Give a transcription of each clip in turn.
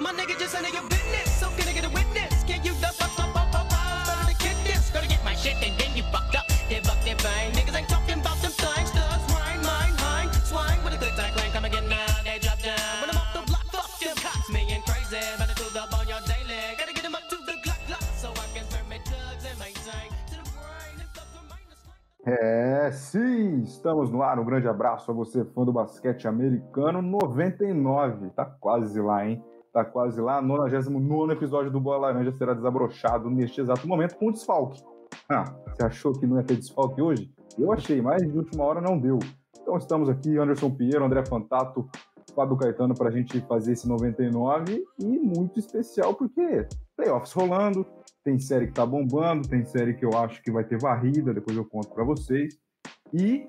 My nigga just of your business, so can I get a witness? Can you fuck up, up, up, up? Better to kick this, gotta get my shit and then you estamos no ar. Um grande abraço a você, fã do basquete americano 99. Tá quase lá, hein? Tá quase lá. 99 episódio do Bola Laranja será desabrochado neste exato momento com desfalque. Ah, você achou que não ia ter desfalque hoje? Eu achei, mas de última hora não deu. Então estamos aqui, Anderson Pinheiro, André Fantato, Fábio Caetano, para a gente fazer esse 99 e muito especial porque playoffs rolando, tem série que tá bombando, tem série que eu acho que vai ter varrida, depois eu conto para vocês. E,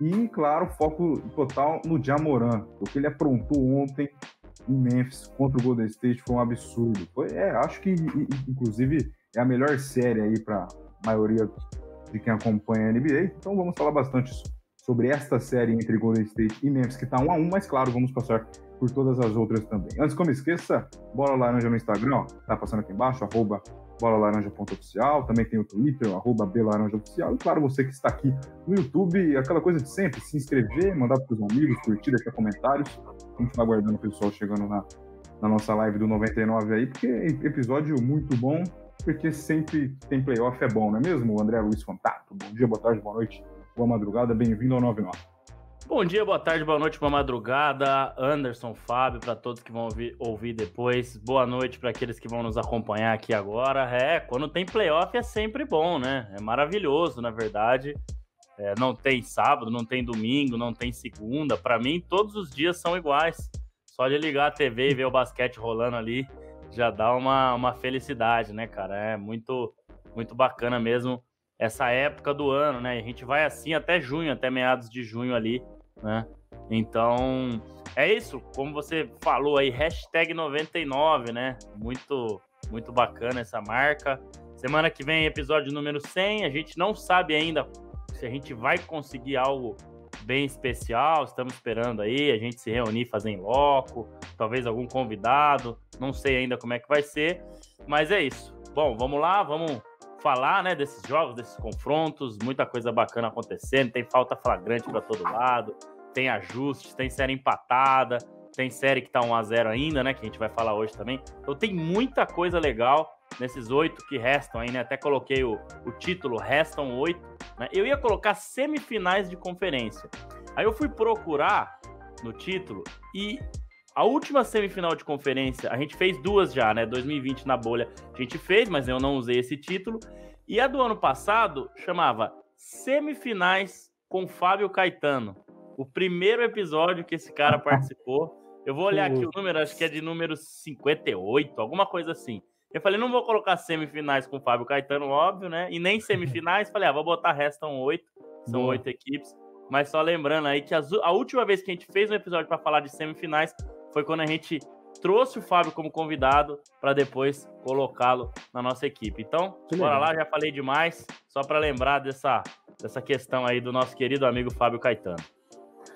e, claro, foco total no Jamoran. O que ele aprontou ontem em Memphis contra o Golden State foi um absurdo. Foi, é, acho que, inclusive, é a melhor série aí para a maioria de quem acompanha a NBA. Então vamos falar bastante sobre esta série entre Golden State e Memphis, que está um a um, mas claro, vamos passar por todas as outras também. Antes que eu me esqueça, Bola Laranja no Instagram, ó, tá passando aqui embaixo, arroba bolalaranja.oficial, também tem o Twitter, arroba e claro, você que está aqui no YouTube, aquela coisa de sempre, se inscrever, mandar para os amigos, curtir, deixar comentários, vai aguardando o pessoal chegando na, na nossa live do 99 aí, porque é episódio muito bom, porque sempre tem playoff é bom, não é mesmo? O André Luiz Fantato, bom dia, boa tarde, boa noite, boa madrugada, bem-vindo ao 99. Bom dia, boa tarde, boa noite, boa madrugada. Anderson, Fábio, para todos que vão ouvir, ouvir depois. Boa noite para aqueles que vão nos acompanhar aqui agora. É, quando tem playoff é sempre bom, né? É maravilhoso, na verdade. É, não tem sábado, não tem domingo, não tem segunda. Para mim, todos os dias são iguais. Só de ligar a TV e ver o basquete rolando ali já dá uma, uma felicidade, né, cara? É muito, muito bacana mesmo essa época do ano, né? A gente vai assim até junho, até meados de junho ali né? Então, é isso. Como você falou aí, hashtag 99, né? Muito, muito bacana essa marca. Semana que vem, episódio número 100. A gente não sabe ainda se a gente vai conseguir algo bem especial. Estamos esperando aí a gente se reunir, fazer em loco, talvez algum convidado. Não sei ainda como é que vai ser, mas é isso. Bom, vamos lá, vamos falar, né, desses jogos, desses confrontos, muita coisa bacana acontecendo, tem falta flagrante para todo lado, tem ajustes, tem série empatada, tem série que tá 1 a 0 ainda, né, que a gente vai falar hoje também. Então tem muita coisa legal nesses oito que restam aí, né? Até coloquei o, o título Restam Oito, né? Eu ia colocar semifinais de conferência. Aí eu fui procurar no título e a última semifinal de conferência, a gente fez duas já, né? 2020 na bolha, a gente fez, mas eu não usei esse título. E a do ano passado chamava Semifinais com Fábio Caetano. O primeiro episódio que esse cara participou. Eu vou olhar aqui o número, acho que é de número 58, alguma coisa assim. Eu falei, não vou colocar semifinais com o Fábio Caetano, óbvio, né? E nem semifinais. falei, ah, vou botar restam oito. São oito equipes. Mas só lembrando aí que a última vez que a gente fez um episódio para falar de semifinais foi quando a gente trouxe o Fábio como convidado para depois colocá-lo na nossa equipe. Então, que bora legal. lá, já falei demais, só para lembrar dessa, dessa questão aí do nosso querido amigo Fábio Caetano.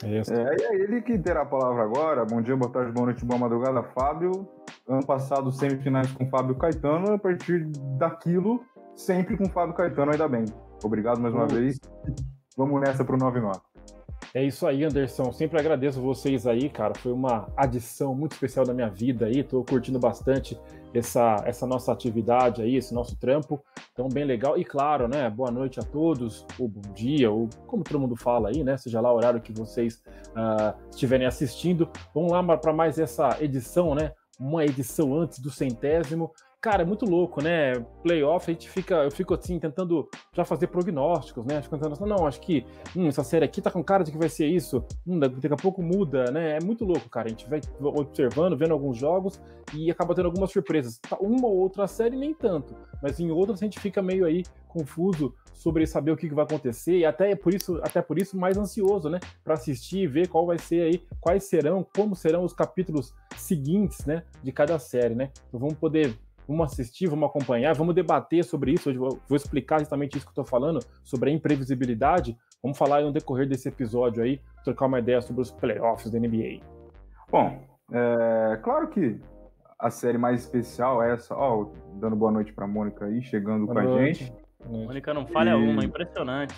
É, é ele que terá a palavra agora. Bom dia, boa tarde, boa noite, boa madrugada, Fábio. Ano passado, semifinais com Fábio Caetano, a partir daquilo, sempre com Fábio Caetano, ainda bem. Obrigado mais uma vez. Vamos nessa pro 99. É isso aí, Anderson. Sempre agradeço vocês aí, cara. Foi uma adição muito especial da minha vida aí. Tô curtindo bastante essa, essa nossa atividade aí, esse nosso trampo. Então, bem legal. E claro, né? Boa noite a todos, ou bom dia, ou como todo mundo fala aí, né? Seja lá o horário que vocês uh, estiverem assistindo. Vamos lá para mais essa edição, né? Uma edição antes do centésimo. Cara, é muito louco, né? Playoff, a gente fica, eu fico assim, tentando já fazer prognósticos, né? Fico tentando assim, não, acho que hum, essa série aqui tá com cara de que vai ser isso, hum, daqui a pouco muda, né? É muito louco, cara. A gente vai observando, vendo alguns jogos e acaba tendo algumas surpresas. Tá, uma ou outra série, nem tanto, mas em outras a gente fica meio aí confuso sobre saber o que vai acontecer e até por isso, até por isso mais ansioso, né, para assistir e ver qual vai ser aí, quais serão, como serão os capítulos seguintes, né, de cada série, né? Então vamos poder Vamos assistir, vamos acompanhar, vamos debater sobre isso. Eu vou explicar justamente isso que eu estou falando, sobre a imprevisibilidade. Vamos falar no decorrer desse episódio aí, trocar uma ideia sobre os playoffs da NBA. Bom, é, claro que a série mais especial é essa. Ó, dando boa noite pra Mônica aí, chegando Boa com a noite. gente. Mônica não falha E- uma, impressionante.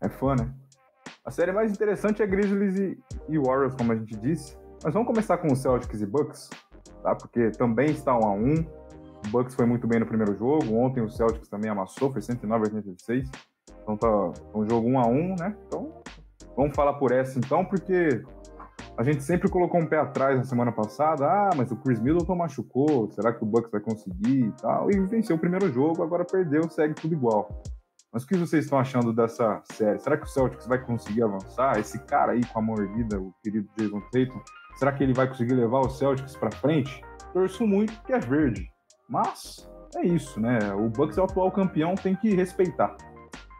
É, é fã, né? A série mais interessante é Grizzlies e, e Warriors, como a gente disse. Mas vamos começar com os Celtics e Bucks, tá? Porque também está um a um. O Bucks foi muito bem no primeiro jogo. Ontem o Celtics também amassou, foi 109 a 86. Então tá um jogo um a um, né? Então vamos falar por essa então, porque a gente sempre colocou um pé atrás na semana passada. Ah, mas o Chris Middleton machucou. Será que o Bucks vai conseguir e tal? E venceu o primeiro jogo, agora perdeu, segue tudo igual. Mas o que vocês estão achando dessa série? Será que o Celtics vai conseguir avançar? Esse cara aí com a mordida, o querido Jason Tatum, será que ele vai conseguir levar o Celtics pra frente? Torço muito que é verde. Mas é isso, né? O Bucks é o atual campeão, tem que respeitar.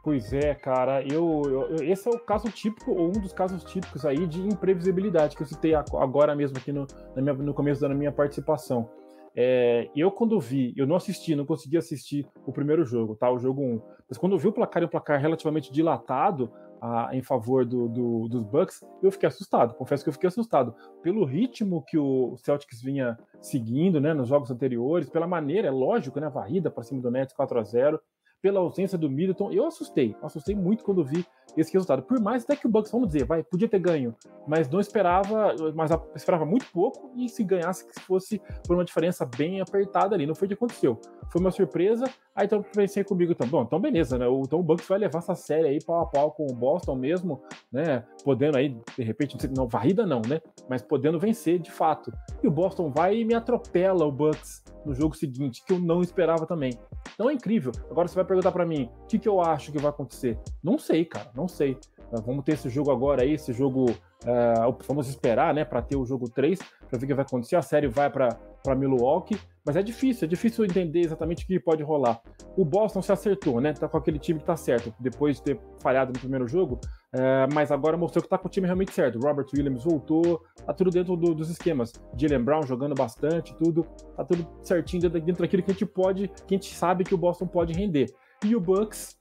Pois é, cara, eu, eu- esse é o caso típico, ou um dos casos típicos aí de imprevisibilidade que eu citei ag- agora mesmo aqui no, minha- no começo da minha participação. É, eu, quando vi, eu não assisti, não consegui assistir o primeiro jogo, tá? O jogo 1. Mas quando eu vi o placar um placar relativamente dilatado ah, em favor do, do- dos Bucks, eu fiquei assustado. Confesso que eu fiquei assustado. Pelo ritmo que o Celtics vinha seguindo né, nos jogos anteriores, pela maneira, é lógico, né? Varrida para cima do Nets 4 a 0 pela ausência do Middleton, eu assustei. Assustei muito quando vi esse resultado. Por mais até que o Bucks, vamos dizer, vai, podia ter ganho, mas não esperava, mas esperava muito pouco e se ganhasse que fosse por uma diferença bem apertada ali. Não foi o que aconteceu. Foi uma surpresa. Aí então pensei comigo, então, bom, então beleza, né? Então o Bucks vai levar essa série aí pau a pau com o Boston mesmo, né? Podendo aí, de repente, não sei- não, varrida não, né? Mas podendo vencer de fato. E o Boston vai e me atropela o Bucks no jogo seguinte, que eu não esperava também. Então é incrível. Agora você vai perguntar pra mim, o que, que eu acho que vai acontecer? Não sei, cara, não sei. Ah, Vamos ter esse jogo agora aí, esse jogo. ah, vamos esperar, né, pra ter o jogo 3, pra ver o que vai acontecer. A série vai pra Milwaukee, mas é difícil, é difícil entender exatamente o que pode rolar. O Boston se acertou, né? Tá com aquele time que tá certo, depois de ter falhado no primeiro jogo, ah, mas agora mostrou que tá com o time realmente certo. Robert Williams voltou, tá tudo dentro do- dos esquemas. Jalen Brown jogando bastante, tudo, tá tudo certinho dentro, dentro daquilo que a gente pode, que a gente sabe que o Boston pode render. E o Bucks,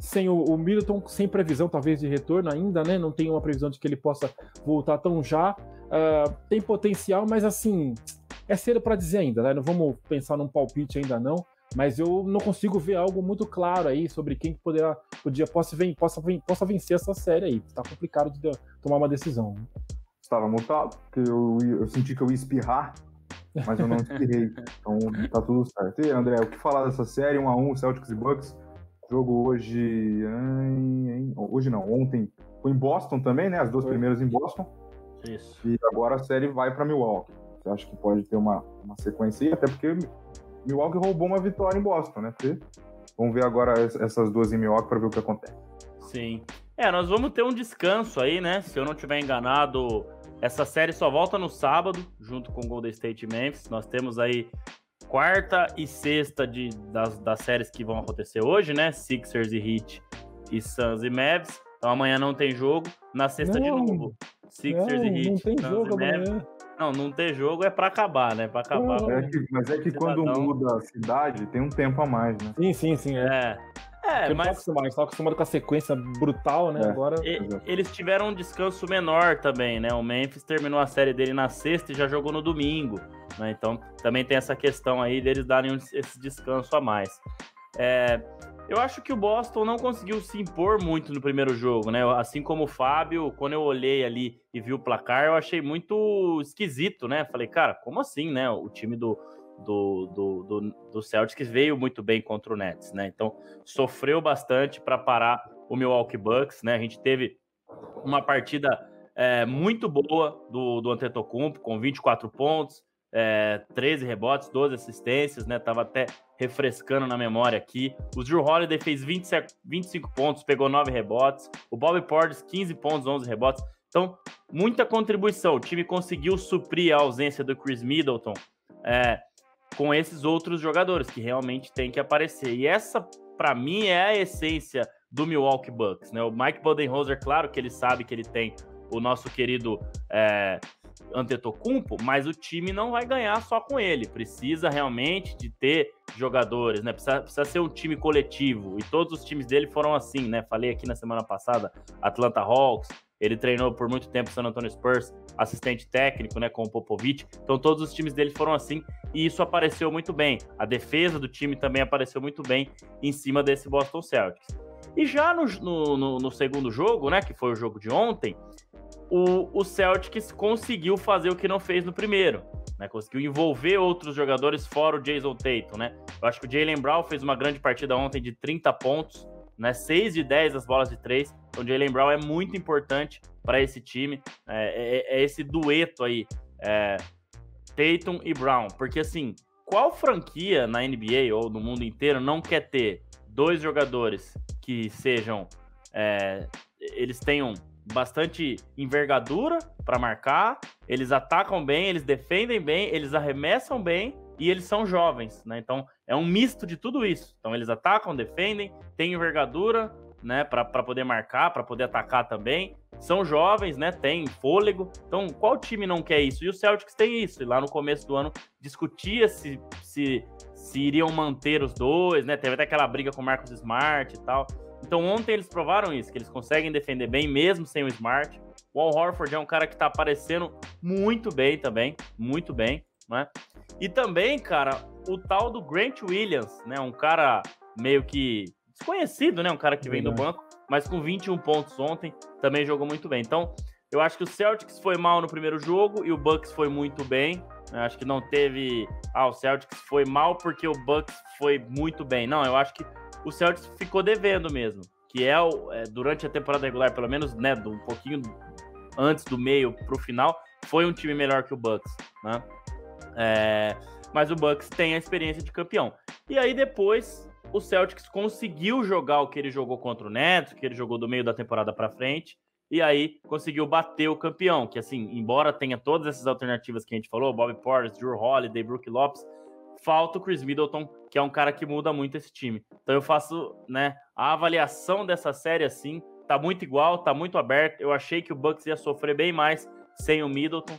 sem o, o Middleton, sem previsão talvez de retorno ainda, né? Não tem uma previsão de que ele possa voltar tão já. Ah, tem potencial, mas assim, é cedo para dizer ainda, né? Não vamos pensar num palpite ainda não. Mas eu não consigo ver algo muito claro aí sobre quem que poderá, podia, possa, ven- possa, ven- possa vencer essa série aí. Tá complicado de tomar uma decisão. Estava mutado, porque eu, eu senti que eu ia espirrar, mas eu não espirrei. então tá tudo certo. E André, o que falar dessa série? 1 a 1 Celtics e Bucks. Jogo hoje. ai, Hoje não, ontem foi em Boston também, né? As duas Foi. primeiras em Boston. Isso. E agora a série vai para Milwaukee. Você acha que pode ter uma, uma sequência aí? Até porque Milwaukee roubou uma vitória em Boston, né? Porque vamos ver agora es- essas duas em Milwaukee para ver o que acontece. Sim. É, nós vamos ter um descanso aí, né? Se eu não tiver enganado, essa série só volta no sábado, junto com Golden State e Memphis. Nós temos aí quarta e sexta de, das, das séries que vão acontecer hoje, né? Sixers e Heat e Suns e Mavs. Então amanhã não tem jogo. Na sexta de Não. novo, Sixers não, e Heat, não tem Suns jogo e Mavs. amanhã. Não, não ter jogo é pra acabar, né? Pra acabar. É que- mas é que quando Cidadão. muda a cidade, tem um tempo a mais, né? Sim, sim, sim. É. É. É, Porque eu não mas tava acostumado, tava acostumado com a sequência brutal, né? É. Agora. E- eles tiveram um descanso menor também, né? O Memphis terminou a série dele na sexta e já jogou no domingo, né? Então também tem essa questão aí deles darem um- esse descanso a mais. É, eu acho que o Boston não conseguiu se impor muito no primeiro jogo, né? Assim como o Fábio, quando eu olhei ali e vi o placar, eu achei muito esquisito, né? Falei, cara, como assim, né? O time do, do, do, do, do Celtics veio muito bem contra o Nets, né? Então sofreu bastante para parar o Milwaukee Bucks, né? A gente teve uma partida é, muito boa do, do Antetokounmpo, com 24 pontos, é, 13 rebotes, 12 assistências, né? Tava até refrescando na memória aqui. O Drew Holiday fez 27, 25 pontos, pegou 9 rebotes. O Bobby Portis, 15 pontos, 11 rebotes. Então, muita contribuição. O time conseguiu suprir a ausência do Chris Middleton é, com esses outros jogadores que realmente tem que aparecer. E essa, para mim, é a essência do Milwaukee Bucks. Né? O Mike Budenholzer, claro que ele sabe que ele tem o nosso querido é, Antetokounmpo, mas o time não vai ganhar só com ele. Precisa realmente de ter jogadores, né? Precisa, precisa ser um time coletivo. E todos os times dele foram assim, né? Falei aqui na semana passada, Atlanta Hawks, ele treinou por muito tempo San Antonio Spurs, assistente técnico, né, com o Popovich. Então todos os times dele foram assim e isso apareceu muito bem. A defesa do time também apareceu muito bem em cima desse Boston Celtics. E já no, no, no segundo jogo, né, que foi o jogo de ontem, o, o Celtics conseguiu fazer o que não fez no primeiro. Né, conseguiu envolver outros jogadores fora o Jason Tatum, né? Eu acho que o Jalen Brown fez uma grande partida ontem de 30 pontos, né? 6 de 10 as bolas de 3. Então, o Jalen Brown é muito importante para esse time. É, é, é, esse dueto aí, é, Tatum e Brown. Porque, assim, qual franquia na NBA ou no mundo inteiro não quer ter dois jogadores que sejam. É, eles tenham bastante envergadura para marcar, eles atacam bem, eles defendem bem, eles arremessam bem e eles são jovens, né? Então é um misto de tudo isso. Então eles atacam, defendem, têm envergadura, né, para poder marcar, para poder atacar também. São jovens, né, tem fôlego. Então, qual time não quer isso? E o Celtics tem isso. E lá no começo do ano discutia se, se, se iriam manter os dois, né? Teve até aquela briga com o Marcos Smart e tal. Então, ontem eles provaram isso, que eles conseguem defender bem mesmo sem o Smart. O Al Horford é um cara que tá aparecendo muito bem também, muito bem, né? E também, cara, o tal do Grant Williams, né? Um cara meio que desconhecido, né? Um cara que vem do banco, mas com 21 pontos ontem, também jogou muito bem. Então, eu acho que o Celtics foi mal no primeiro jogo e o Bucks foi muito bem. Eu acho que não teve. Ah, o Celtics foi mal porque o Bucks foi muito bem. Não, eu acho que o Celtics ficou devendo mesmo. Que é, o, é durante a temporada regular, pelo menos, né, do, um pouquinho antes do meio pro final, foi um time melhor que o Bucks, né? É, mas o Bucks tem a experiência de campeão. E aí depois o Celtics conseguiu jogar o que ele jogou contra o Nets, que ele jogou do meio da temporada para frente, e aí conseguiu bater o campeão, que assim, embora tenha todas essas alternativas que a gente falou, Bobby Portis, Drew Holiday, Brook Lopes, falta o Chris Middleton, que é um cara que muda muito esse time. Então eu faço, né, a avaliação dessa série assim, tá muito igual, tá muito aberto. Eu achei que o Bucks ia sofrer bem mais sem o Middleton.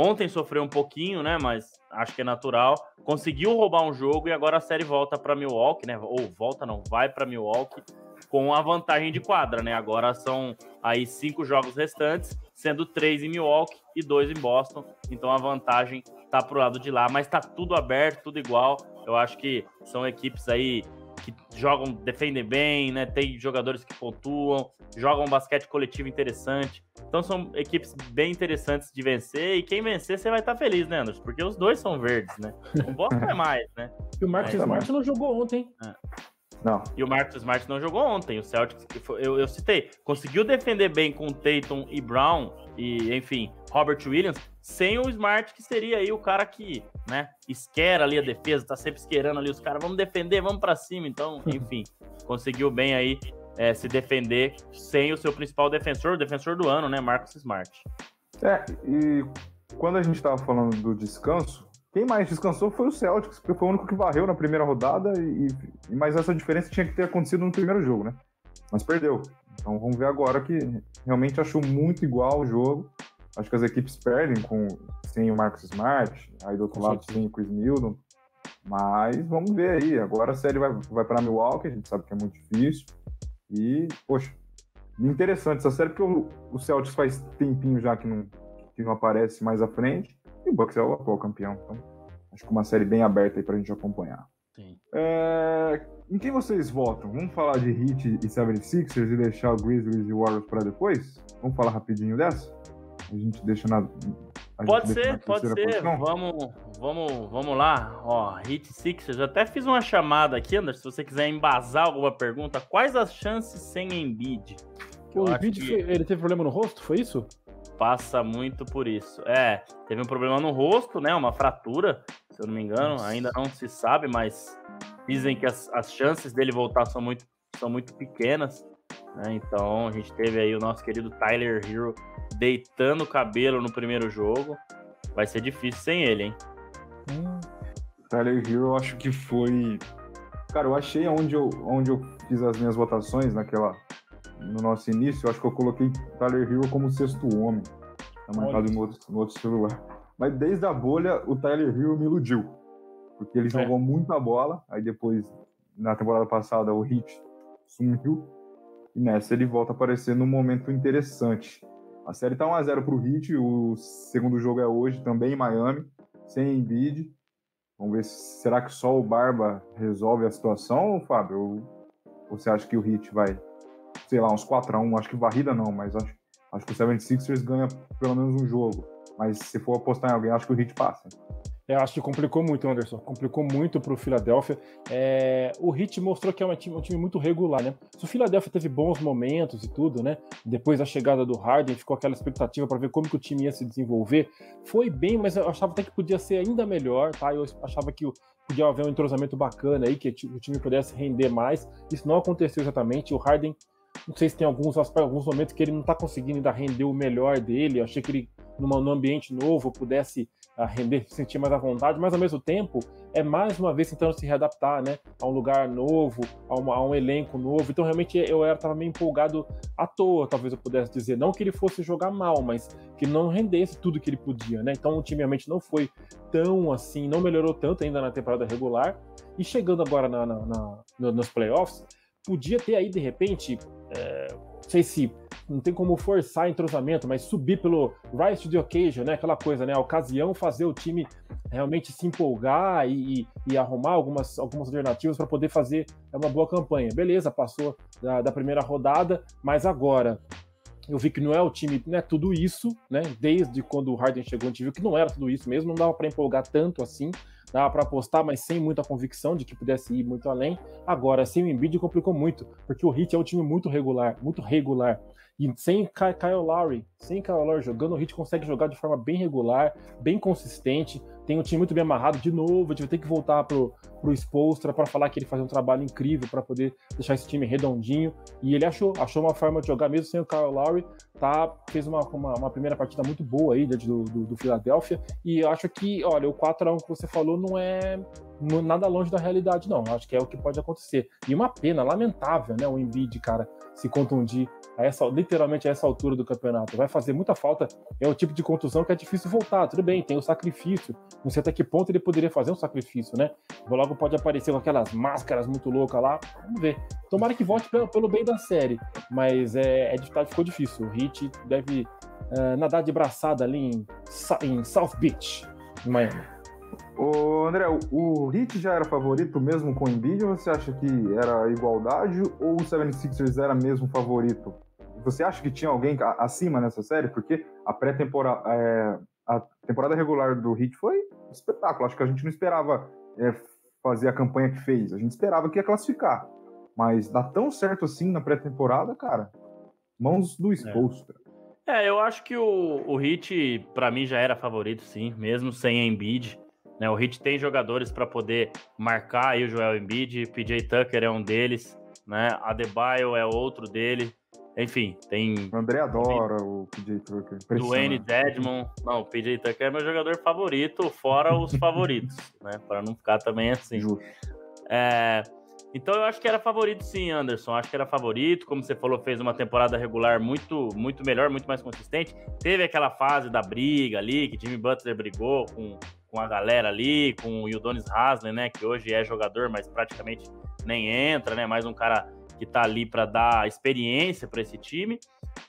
Ontem sofreu um pouquinho, né? Mas acho que é natural. Conseguiu roubar um jogo e agora a série volta para Milwaukee, né? Ou volta não, vai para Milwaukee com a vantagem de quadra, né? Agora são aí cinco jogos restantes, sendo três em Milwaukee e dois em Boston. Então a vantagem tá pro lado de lá, mas tá tudo aberto, tudo igual. Eu acho que são equipes aí que jogam, defendem bem, né? Tem jogadores que pontuam, jogam um basquete coletivo interessante. Então são equipes bem interessantes de vencer e quem vencer você vai estar tá feliz, né, Anderson? Porque os dois são verdes, né? O Boston é mais, né? E o Marcos Smart não jogou ontem. É. Não. E o Marcus Smart não jogou ontem. O Celtics, eu, eu citei, conseguiu defender bem com Tatum e Brown e, enfim, Robert Williams, sem o Smart, que seria aí o cara que, né, esquera ali a defesa, tá sempre esquerando ali os caras, vamos defender, vamos para cima. Então, enfim, conseguiu bem aí é, se defender sem o seu principal defensor, o defensor do ano, né, Marcus Smart. É, e quando a gente estava falando do descanso, quem mais descansou foi o Celtics, porque foi o único que varreu na primeira rodada, e, e mas essa diferença tinha que ter acontecido no primeiro jogo, né? Mas perdeu. Então vamos ver agora que realmente achou muito igual o jogo. Acho que as equipes perdem com, sem o Marcus Smart, aí do outro lado sem o Chris Milton. Mas vamos ver aí. Agora a série vai, vai para Milwaukee, a gente sabe que é muito difícil. E, poxa, interessante essa série, porque o, o Celtics faz tempinho já que não, que não aparece mais à frente. E o Bucks é o atual campeão. Então, acho que uma série bem aberta aí pra gente acompanhar. Sim. É... Em quem vocês votam? Vamos falar de Heat e 76ers e deixar o Grizzlies e o Warriors para depois? Vamos falar rapidinho dessa? A gente deixa na. Pode ser, pode ser. Vamos, vamos, vamos lá. Ó, Heat Sixers. Eu até fiz uma chamada aqui, Anderson. Se você quiser embasar alguma pergunta, quais as chances sem Embiid? O Embiid, que... ele teve problema no rosto, foi isso? Passa muito por isso. É, teve um problema no rosto, né? Uma fratura, se eu não me engano, Nossa. ainda não se sabe, mas dizem que as, as chances dele voltar são muito, são muito pequenas. Né? Então a gente teve aí o nosso querido Tyler Hero deitando o cabelo no primeiro jogo. Vai ser difícil sem ele, hein? Hum. Tyler Hero, eu acho que foi. Cara, eu achei onde eu, onde eu fiz as minhas votações naquela no nosso início, eu acho que eu coloquei Tyler Hero como sexto homem. Tá marcado no outro, no outro celular. Mas desde a bolha, o Tyler Hill me iludiu. Porque ele É. jogou muita bola, aí depois, na temporada passada, o Hit sumiu. E nessa ele volta a aparecer num momento interessante. A série tá 1x0 pro Hit, o segundo jogo é hoje, também em Miami, sem Embiid. Vamos ver se será que só o Barba resolve a situação, Fábio? Ou você acha que o Hit vai, sei lá, uns 4x1? Acho que varrida não, mas acho, acho que o 76ers ganha pelo menos um jogo. Mas se for apostar em alguém, acho que o Hit passa. Eu acho que complicou muito, Anderson. Complicou muito pro Philadelphia. É, o Heat mostrou que é um time, um time muito regular, né? Se o Philadelphia teve bons momentos e tudo, né? Depois da chegada do Harden, ficou aquela expectativa para ver como que o time ia se desenvolver. Foi bem, mas eu achava até que podia ser ainda melhor, tá? Eu achava que o- podia haver um entrosamento bacana aí, que o time pudesse render mais. Isso não aconteceu exatamente. O Harden, não sei se tem alguns, alguns momentos que ele não tá conseguindo ainda render o melhor dele. Eu achei que ele, numa, num ambiente novo, pudesse a render, se sentir mais à vontade, mas ao mesmo tempo é mais uma vez tentando se readaptar, né, a um lugar novo, a, uma- a um elenco novo. Então realmente eu era tava meio empolgado à toa, talvez eu pudesse dizer, não que ele fosse jogar mal, mas que não rendesse tudo que ele podia, né? Então o time realmente não foi tão assim, não melhorou tanto ainda na temporada regular e chegando agora na, na- na- no- nos playoffs, podia ter aí de repente, é, não sei se não tem como forçar entrosamento, mas subir pelo rise to the occasion, né? Aquela coisa, né? A ocasião fazer o time realmente se empolgar e, e- e arrumar algumas, algumas alternativas para poder fazer uma boa campanha. Beleza, passou da, da primeira rodada, mas agora eu vi que não é o time, não é tudo isso, né? Desde quando o Harden chegou, a gente viu que não era tudo isso mesmo, não dava para empolgar tanto assim, dava para apostar, mas sem muita convicção de que pudesse ir muito além. Agora, sem o Embiid complicou muito, porque o Heat é um time muito regular, muito regular. E sem Ky- Kyle Lowry, sem Kyle Lowry jogando, o Heat consegue jogar de forma bem regular, bem consistente. Tem um time muito bem amarrado. De novo, a gente vai ter que voltar pro, pro Spolstra para falar que ele faz um trabalho incrível para poder deixar esse time redondinho. E ele achou, achou uma forma de jogar mesmo sem o Kyle Lowry. Tá, fez uma, uma, uma primeira partida muito boa aí diante do, do, do Philadelphia. E eu acho que, olha, o 4x1 que você falou não é nada longe da realidade, não. Acho que é o que pode acontecer. E uma pena, lamentável, né? O Embiid, cara, se contundir a essa, literalmente a essa altura do campeonato. Vai fazer muita falta. É o tipo de contusão que é difícil voltar. Tudo bem, tem o sacrifício. Não sei até que ponto ele poderia fazer um sacrifício, né? Logo pode aparecer com aquelas máscaras muito loucas lá. Vamos ver. Tomara que volte pelo, pelo bem da série. Mas é, é, ficou difícil. O Heat deve eh, nadar de braçada ali em, em South Beach, em Miami. Ô, André, o, Heat já era favorito mesmo com o Embiid ou você acha que era igualdade ou o 76ers era mesmo favorito? Você acha que tinha alguém acima nessa série? Porque a pré-temporada, é, a temporada regular do Heat foi um espetáculo. Acho que a gente não esperava é, fazer a campanha que fez. A gente esperava que ia classificar. Mas dá tão certo assim na pré-temporada, cara. Mãos do Spolstra. É, eu acho que o, o Hit, pra mim, já era favorito, sim, mesmo sem Embiid. Né? O Hit tem jogadores pra poder marcar aí o Joel Embiid, PJ Tucker é um deles, né? Adebayo é outro dele. Enfim, tem O André adora o PJ Tucker. Impressionante. Dedmon. Não, o PJ Tucker é meu jogador favorito, fora os favoritos, né? Pra não ficar também assim. Justo. É, então eu acho que era favorito sim, Anderson. Acho que era favorito. Como você falou, fez uma temporada regular muito, muito melhor, muito mais consistente. Teve aquela fase da briga ali, que Jimmy Butler brigou com, com a galera ali, com o Udonis Haslem, né? Que hoje é jogador, mas praticamente nem entra, né? Mais um cara que tá ali para dar experiência para esse time.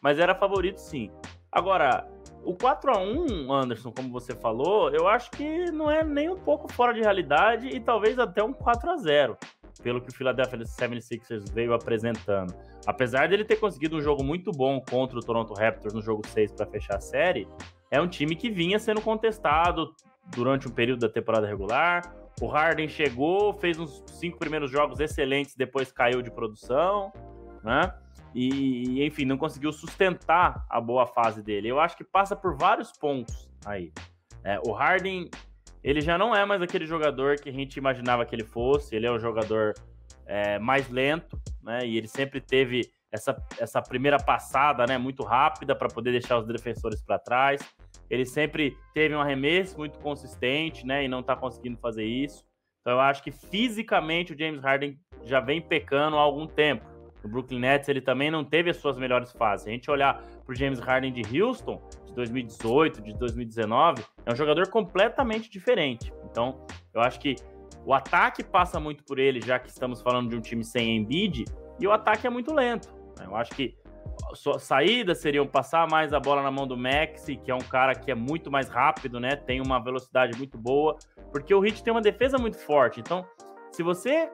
Mas era favorito sim. Agora, o 4 a 1 Anderson, como você falou, eu acho que não é nem um pouco fora de realidade e talvez até um 4 a 0 pelo que o Philadelphia 76ers veio apresentando. Apesar dele ter conseguido um jogo muito bom contra o Toronto Raptors no jogo 6 para fechar a série, é um time que vinha sendo contestado durante um período da temporada regular. O Harden chegou, fez uns cinco primeiros jogos excelentes, depois caiu de produção, né? E, enfim, não conseguiu sustentar a boa fase dele. Eu acho que passa por vários pontos aí. É, o Harden, ele já não é mais aquele jogador que a gente imaginava que ele fosse. Ele é um jogador é, mais lento, né? E ele sempre teve essa, essa primeira passada, né? Muito rápida para poder deixar os defensores para trás. Ele sempre teve um arremesso muito consistente, né? E não está conseguindo fazer isso. Então eu acho que fisicamente o James Harden já vem pecando há algum tempo. no Brooklyn Nets ele também não teve as suas melhores fases. Se a gente olhar para o James Harden de Houston, de 2018, de 2019, é um jogador completamente diferente. Então, eu acho que o ataque passa muito por ele, já que estamos falando de um time sem Embiid, e o ataque é muito lento. Né? Eu acho que saídas seriam passar mais a bola na mão do Maxi, que é um cara que é muito mais rápido, né? Tem uma velocidade muito boa, porque o Heat tem uma defesa muito forte. Então, se você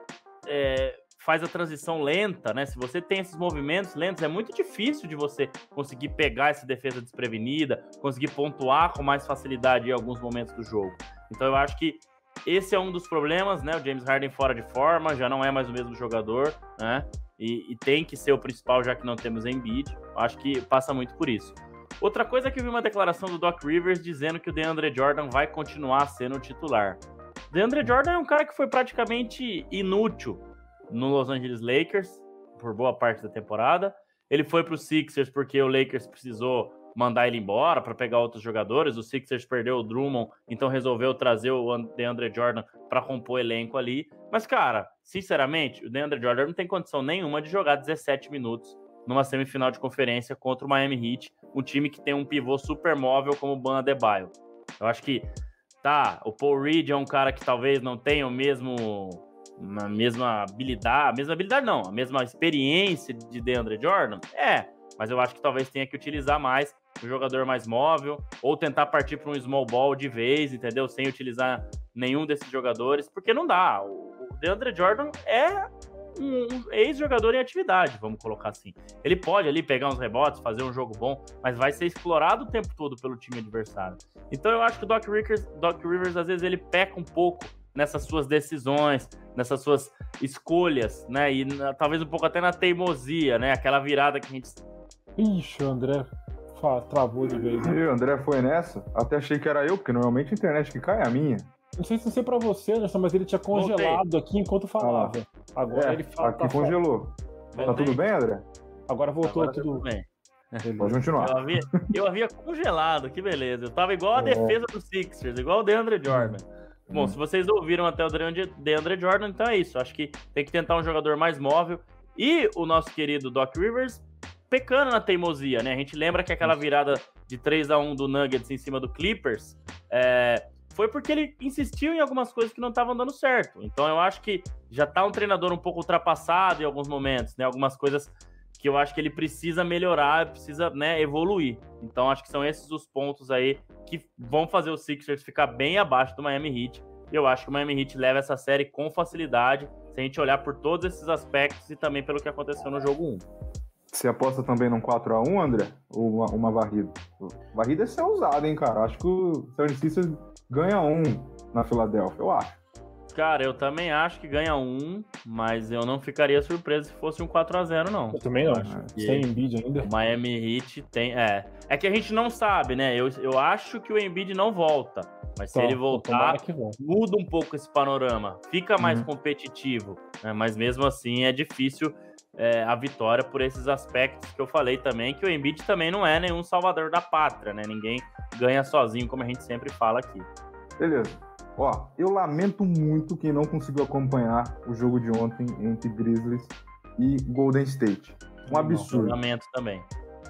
é, faz a transição lenta, né? Se você tem esses movimentos lentos, é muito difícil de você conseguir pegar essa defesa desprevenida, conseguir pontuar com mais facilidade em alguns momentos do jogo. Então, eu acho que esse é um dos problemas, né? O James Harden fora de forma, já não é mais o mesmo jogador, né? E, e tem que ser o principal, já que não temos Embiid. Acho que passa muito por isso. Outra coisa é que eu vi uma declaração do Doc Rivers dizendo que o DeAndre Jordan vai continuar sendo titular. O DeAndre Jordan é um cara que foi praticamente inútil no Los Angeles Lakers por boa parte da temporada. Ele foi para os Sixers porque o Lakers precisou mandar ele embora para pegar outros jogadores. O Sixers perdeu o Drummond, então resolveu trazer o DeAndre Jordan para compor o elenco ali. Mas, cara, sinceramente, o DeAndre Jordan não tem condição nenhuma de jogar 17 minutos numa semifinal de conferência contra o Miami Heat, um time que tem um pivô super móvel como o Ban Adebayo. Eu acho que, tá, o Paul Reed é um cara que talvez não tenha o mesmo a mesma habilidade, a mesma habilidade não, a mesma experiência de DeAndre Jordan? É, mas eu acho que talvez tenha que utilizar mais um jogador mais móvel, ou tentar partir para um small ball de vez, entendeu? Sem utilizar nenhum desses jogadores, porque não dá. O DeAndre Jordan é um ex-jogador em atividade, vamos colocar assim. Ele pode ali pegar uns rebotes, fazer um jogo bom, mas vai ser explorado o tempo todo pelo time adversário. Então eu acho que o Doc Rivers, Doc Rivers às vezes ele peca um pouco nessas suas decisões, nessas suas escolhas, né? E na, talvez um pouco até na teimosia, né? Aquela virada que a gente. Ixi, André, travou de vez. Né? André foi nessa? Até achei que era eu, porque normalmente a internet que cai é a minha. Não sei se sei pra você, Anderson, mas ele tinha congelado Voltei. aqui enquanto falava. Ah, Agora é, ele fala. Aqui tá congelou. Voltei. Tá tudo bem, André? Agora voltou Agora tudo. bem. Pode continuar. Eu havia, eu havia, congelado, que beleza. Eu tava igual a é. defesa do Sixers, igual o DeAndre Jordan. Bom, hum. se vocês ouviram até o DeAndre Jordan, então é isso. Acho que tem que tentar um jogador mais móvel. E o nosso querido Doc Rivers pecando na teimosia, né? A gente lembra que aquela virada de 3 a 1 do Nuggets em cima do Clippers é, foi porque ele insistiu em algumas coisas que não estavam dando certo. Então eu acho que já tá um treinador um pouco ultrapassado em alguns momentos, né? Algumas coisas que eu acho que ele precisa melhorar, precisa né, evoluir. Então acho que são esses os pontos aí que vão fazer o Sixers ficar bem abaixo do Miami Heat. E eu acho que o Miami Heat leva essa série com facilidade, se a gente olhar por todos esses aspectos e também pelo que aconteceu no jogo 1. Você aposta também num 4x1, André? Ou uma, uma varrida? Varrida é ser usada, hein, cara? Acho que o 76 ganha um na Filadélfia, eu acho. Cara, eu também acho que ganha um, mas eu não ficaria surpreso se fosse um 4x0, não. Eu também não. Acho Sem Embiid ainda. O Miami Heat tem. É. É que a gente não sabe, né? Eu, eu acho que o Embiid não volta. Mas se ele voltar, muda um pouco esse panorama. Fica mais uhum. competitivo. Né? Mas mesmo assim é difícil é, a vitória por esses aspectos que eu falei também, que o Embiid também não é nenhum salvador da pátria, né? Ninguém ganha sozinho, como a gente sempre fala aqui. Beleza. Ó, eu lamento muito quem não conseguiu acompanhar o jogo de ontem entre Grizzlies e Golden State. Um absurdo. Não, lamento também.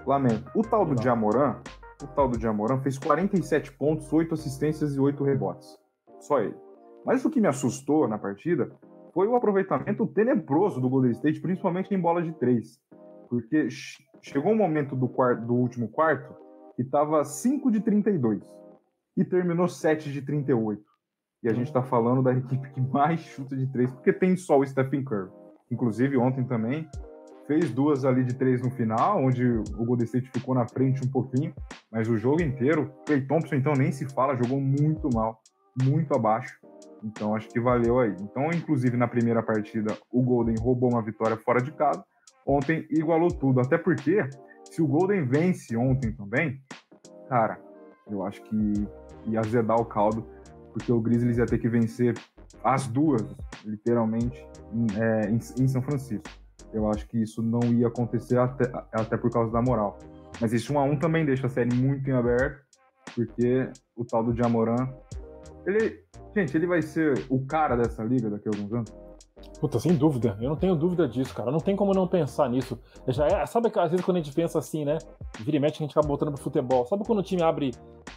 Lamento. O tal do Jamoran, o tal do Jamoran fez 47 pontos, 8 assistências e 8 rebotes. Só ele. Mas o que me assustou na partida foi o aproveitamento tenebroso do Golden State, principalmente em bola de três. Porque chegou um momento do, quarto, do último quarto que estava 5 de 32 e terminou 7 de 38. E a gente está falando da equipe que mais chuta de três, porque tem só o Stephen Curry. Inclusive, ontem também fez duas ali de três no final, onde o Golden State ficou na frente um pouquinho, mas o jogo inteiro, Clay Thompson então nem se fala, jogou muito mal, muito abaixo. Então acho que valeu aí. Então, inclusive na primeira partida, o Golden roubou uma vitória fora de casa. Ontem igualou tudo. Até porque, se o Golden vence ontem também, cara, eu acho que ia azedar o caldo, porque o Grizzlies ia ter que vencer as duas, literalmente, em, é, em, em São Francisco. Eu acho que isso não ia acontecer até, até por causa da moral. Mas esse 1 a 1 também deixa a série muito em aberto, porque o tal do Jamoran, ele Gente, ele vai ser o cara dessa liga daqui a alguns anos? Puta, sem dúvida. Eu não tenho dúvida disso, cara. Não tem como não pensar nisso. Já é, sabe que às vezes quando a gente pensa assim, né? Vira e mexe que a gente acaba botando pro futebol. Sabe quando o time abre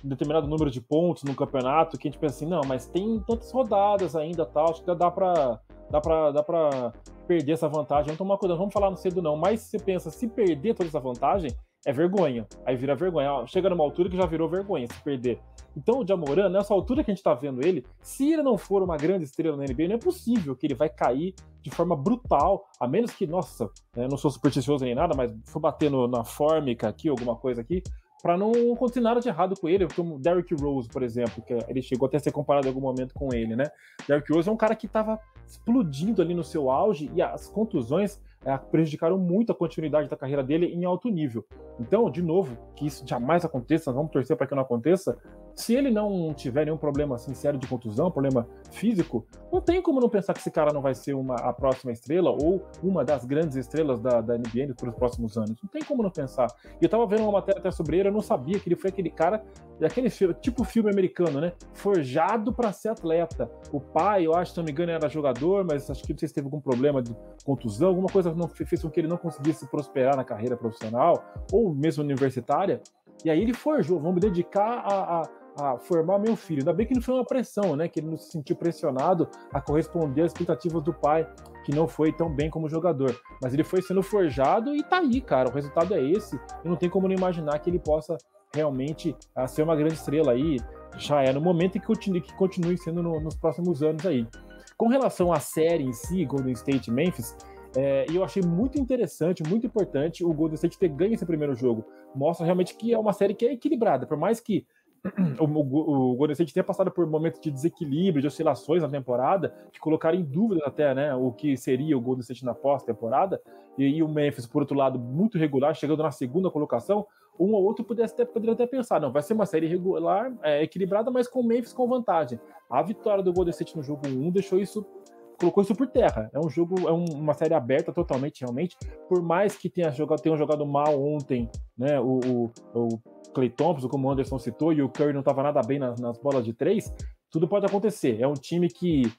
um determinado número de pontos no campeonato que a gente pensa assim, não, mas tem tantas rodadas ainda tal, acho que dá pra, dá pra, dá pra perder essa vantagem. Vamos tomar cuidado, vamos falar no cedo não. Mas você pensa, se perder toda essa vantagem, é vergonha. Aí vira vergonha. Chega numa altura que já virou vergonha se perder. Então o Jamoran, nessa altura que a gente tá vendo ele, se ele não for uma grande estrela na NBA, não é possível que ele vai cair de forma brutal, a menos que, nossa, né, não sou supersticioso nem nada, mas for bater no, na fórmica aqui, alguma coisa aqui, para não acontecer nada de errado com ele, como o Derrick Rose, por exemplo, que ele chegou até a ser comparado em algum momento com ele, né? Derrick Rose é um cara que estava explodindo ali no seu auge e as contusões é, prejudicaram muito a continuidade da carreira dele em alto nível. Então, de novo, que isso jamais aconteça, vamos torcer para que não aconteça, se ele não tiver nenhum problema assim, sério de contusão, problema físico, não tem como não pensar que esse cara não vai ser uma, a próxima estrela ou uma das grandes estrelas da, da NBA para os próximos anos. Não tem como não pensar. E eu tava vendo uma matéria até sobre ele, eu não sabia que ele foi aquele cara, daquele tipo filme americano, né? Forjado para ser atleta. O pai, eu acho, se não me engano, era jogador, mas acho que não sei se teve algum problema de contusão, alguma coisa não fez com que ele não conseguisse prosperar na carreira profissional ou mesmo universitária. E aí ele forjou, vamos dedicar a, a a formar meu filho. Ainda bem que não foi uma pressão, né? Que ele não se sentiu pressionado a corresponder às expectativas do pai, que não foi tão bem como jogador. Mas ele foi sendo forjado e tá aí, cara. O resultado é esse. E não tem como não imaginar que ele possa realmente uh, ser uma grande estrela aí. Já é no momento em que continue, que continue sendo no, nos próximos anos aí. Com relação à série em si, Golden State Memphis, é, e eu achei muito interessante, muito importante o Golden State ter ganho esse primeiro jogo. Mostra realmente que é uma série que é equilibrada. Por mais que o, o, o Golden State tenha passado por momentos de desequilíbrio, de oscilações na temporada, que colocaram em dúvida até né, o que seria o Golden State na pós-temporada, e, e, o Memphis, por outro lado, muito regular, chegando na segunda colocação, um ou outro pudesse até, poderia até pensar, não, vai ser uma série regular, é, equilibrada, mas com o Memphis com vantagem. A vitória do Golden State no jogo 1 deixou isso colocou isso por terra. É um jogo, é um, uma série aberta totalmente, realmente. Por mais que tenha jogado, tenham jogado mal ontem, né? O, o, o Clay Thompson, como o Anderson citou, e o Curry não estava nada bem nas, nas, bolas de três, tudo pode acontecer. É um time que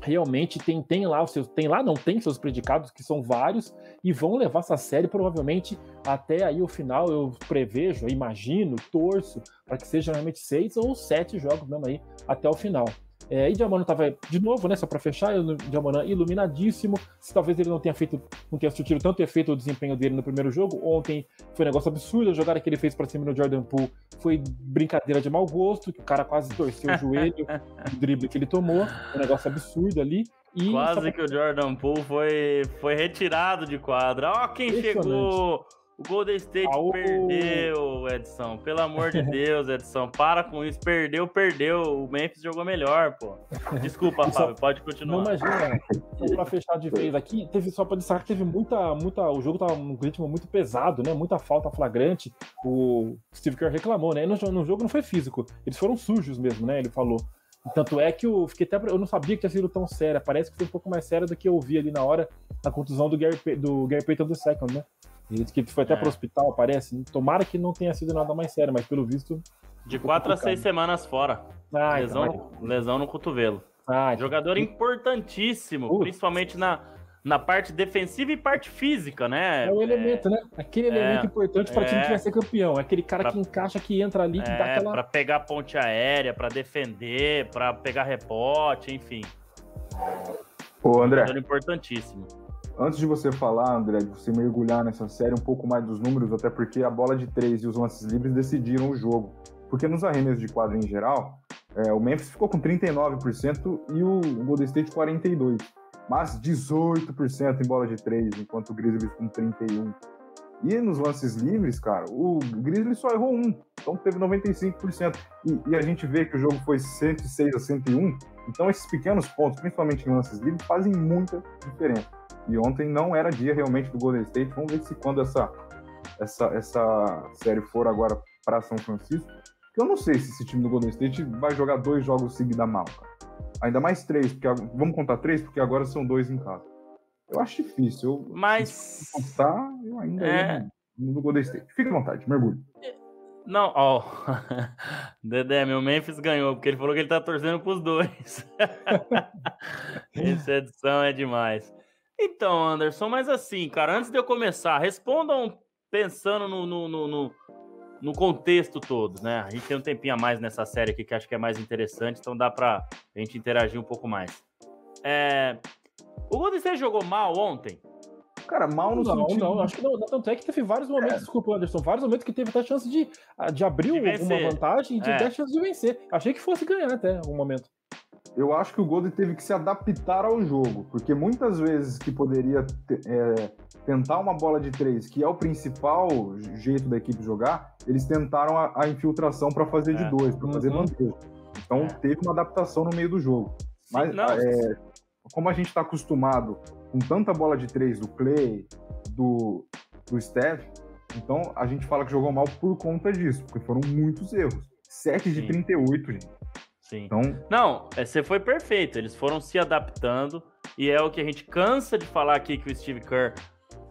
realmente tem, tem lá os seus. Tem lá, não tem seus predicados, que são vários, e vão levar essa série provavelmente até aí o final. Eu prevejo, imagino, torço para que seja realmente seis ou sete jogos mesmo aí até o final. É, e Diamano estava, de novo, né, só para fechar, Diamano iluminadíssimo. Se talvez ele não tenha feito, não tenha surtido tanto efeito o desempenho dele no primeiro jogo. Ontem foi um negócio absurdo. A jogada que ele fez para cima no Jordan Poole foi brincadeira de mau gosto, que o cara quase torceu o joelho, o drible que ele tomou. Um negócio absurdo ali. E Quase que o Jordan Poole foi, foi retirado de quadra. Ó, quem chegou! O Golden State Aô. perdeu, Edson. Pelo amor de Deus, Edson. Para com isso. Perdeu, perdeu. O Memphis jogou melhor, pô. Desculpa, Fábio. Pode continuar. Não imagina. Só pra fechar de vez aqui, teve só pra destacar que teve muita, muita. O jogo tava um ritmo muito pesado, né? Muita falta flagrante. O Steve Kerr reclamou, né? No, no jogo não foi físico. Eles foram sujos mesmo, né? Ele falou. Tanto é que eu fiquei até. Eu não sabia que tinha sido tão séria. Parece que foi um pouco mais séria do que eu vi ali na hora a contusão do Gary, do Gary Payton do Second, né? Ele disse que foi até é. pro hospital, parece. Tomara que não tenha sido nada mais sério, mas pelo visto. De quatro a seis semanas fora. Ah, lesão, então, no, lesão no cotovelo. Ah, então. Jogador que... importantíssimo, principalmente na, na parte defensiva e parte física, né? É o elemento, é... né? Aquele é... elemento importante para é... time que vai ser campeão. É aquele cara pra... que encaixa, que entra ali, que é, dá aquela. Pra pegar ponte aérea, para defender, para pegar rebote, enfim. Ô, André. Jogador importantíssimo. Antes de você falar, André, de você mergulhar nessa série um pouco mais dos números, até porque a bola de três e os lances livres decidiram o jogo. Porque nos arremessos de quadro em geral, é, o Memphis ficou com 39% e o Golden State 42%. Mas 18% em bola de três, enquanto o Grizzlies com 31%. E nos lances livres, cara, o Grizzlies só errou um, então teve 95%. E, e, a gente vê que o jogo foi 106 a 101, então esses pequenos pontos, principalmente em lances livres, fazem muita diferença. E ontem não era dia realmente do Golden State. Vamos ver se quando essa, essa, essa série for agora para São Francisco, eu não sei se esse time do Golden State vai jogar dois jogos seguidos mal, cara. Ainda mais três, porque vamos contar três, porque agora são dois em casa. Eu acho difícil. Eu, Mas. Contar, eu ainda é... no, no Golden State. Fique à vontade, mergulhe. Não, ó. Dedé, meu Memphis ganhou, porque ele falou que ele tá torcendo pros dois. Essa edição é demais. Então, Anderson, mas assim, cara, antes de eu começar, respondam pensando no, no, no, no, no contexto todo, né? A gente tem um tempinho a mais nessa série aqui que acho que é mais interessante, então dá pra gente interagir um pouco mais. É... O Golden State jogou mal ontem? Cara, mal no Não, sentido... não, acho que não. Tanto é que teve vários momentos, É. desculpa, Anderson, vários momentos que teve até chance de, ah, de abrir De uma vantagem e de É. ter chance de vencer. Achei que fosse ganhar até algum momento. Eu acho que o Golden teve que se adaptar ao jogo, porque muitas vezes que poderia é, tentar uma bola de três, que é o principal jeito da equipe jogar, eles tentaram a, a infiltração para fazer É. de dois, para fazer Uhum. bandeja. Então É. teve uma adaptação no meio do jogo. Mas é, como a gente está acostumado com tanta bola de três do Clay, do, do Steph, então a gente fala que jogou mal por conta disso, porque foram muitos erros. 7 de Sim. 38, gente. Sim. Então, Não, é, você foi perfeito. Eles foram se adaptando e é o que a gente cansa de falar aqui que o Steve Kerr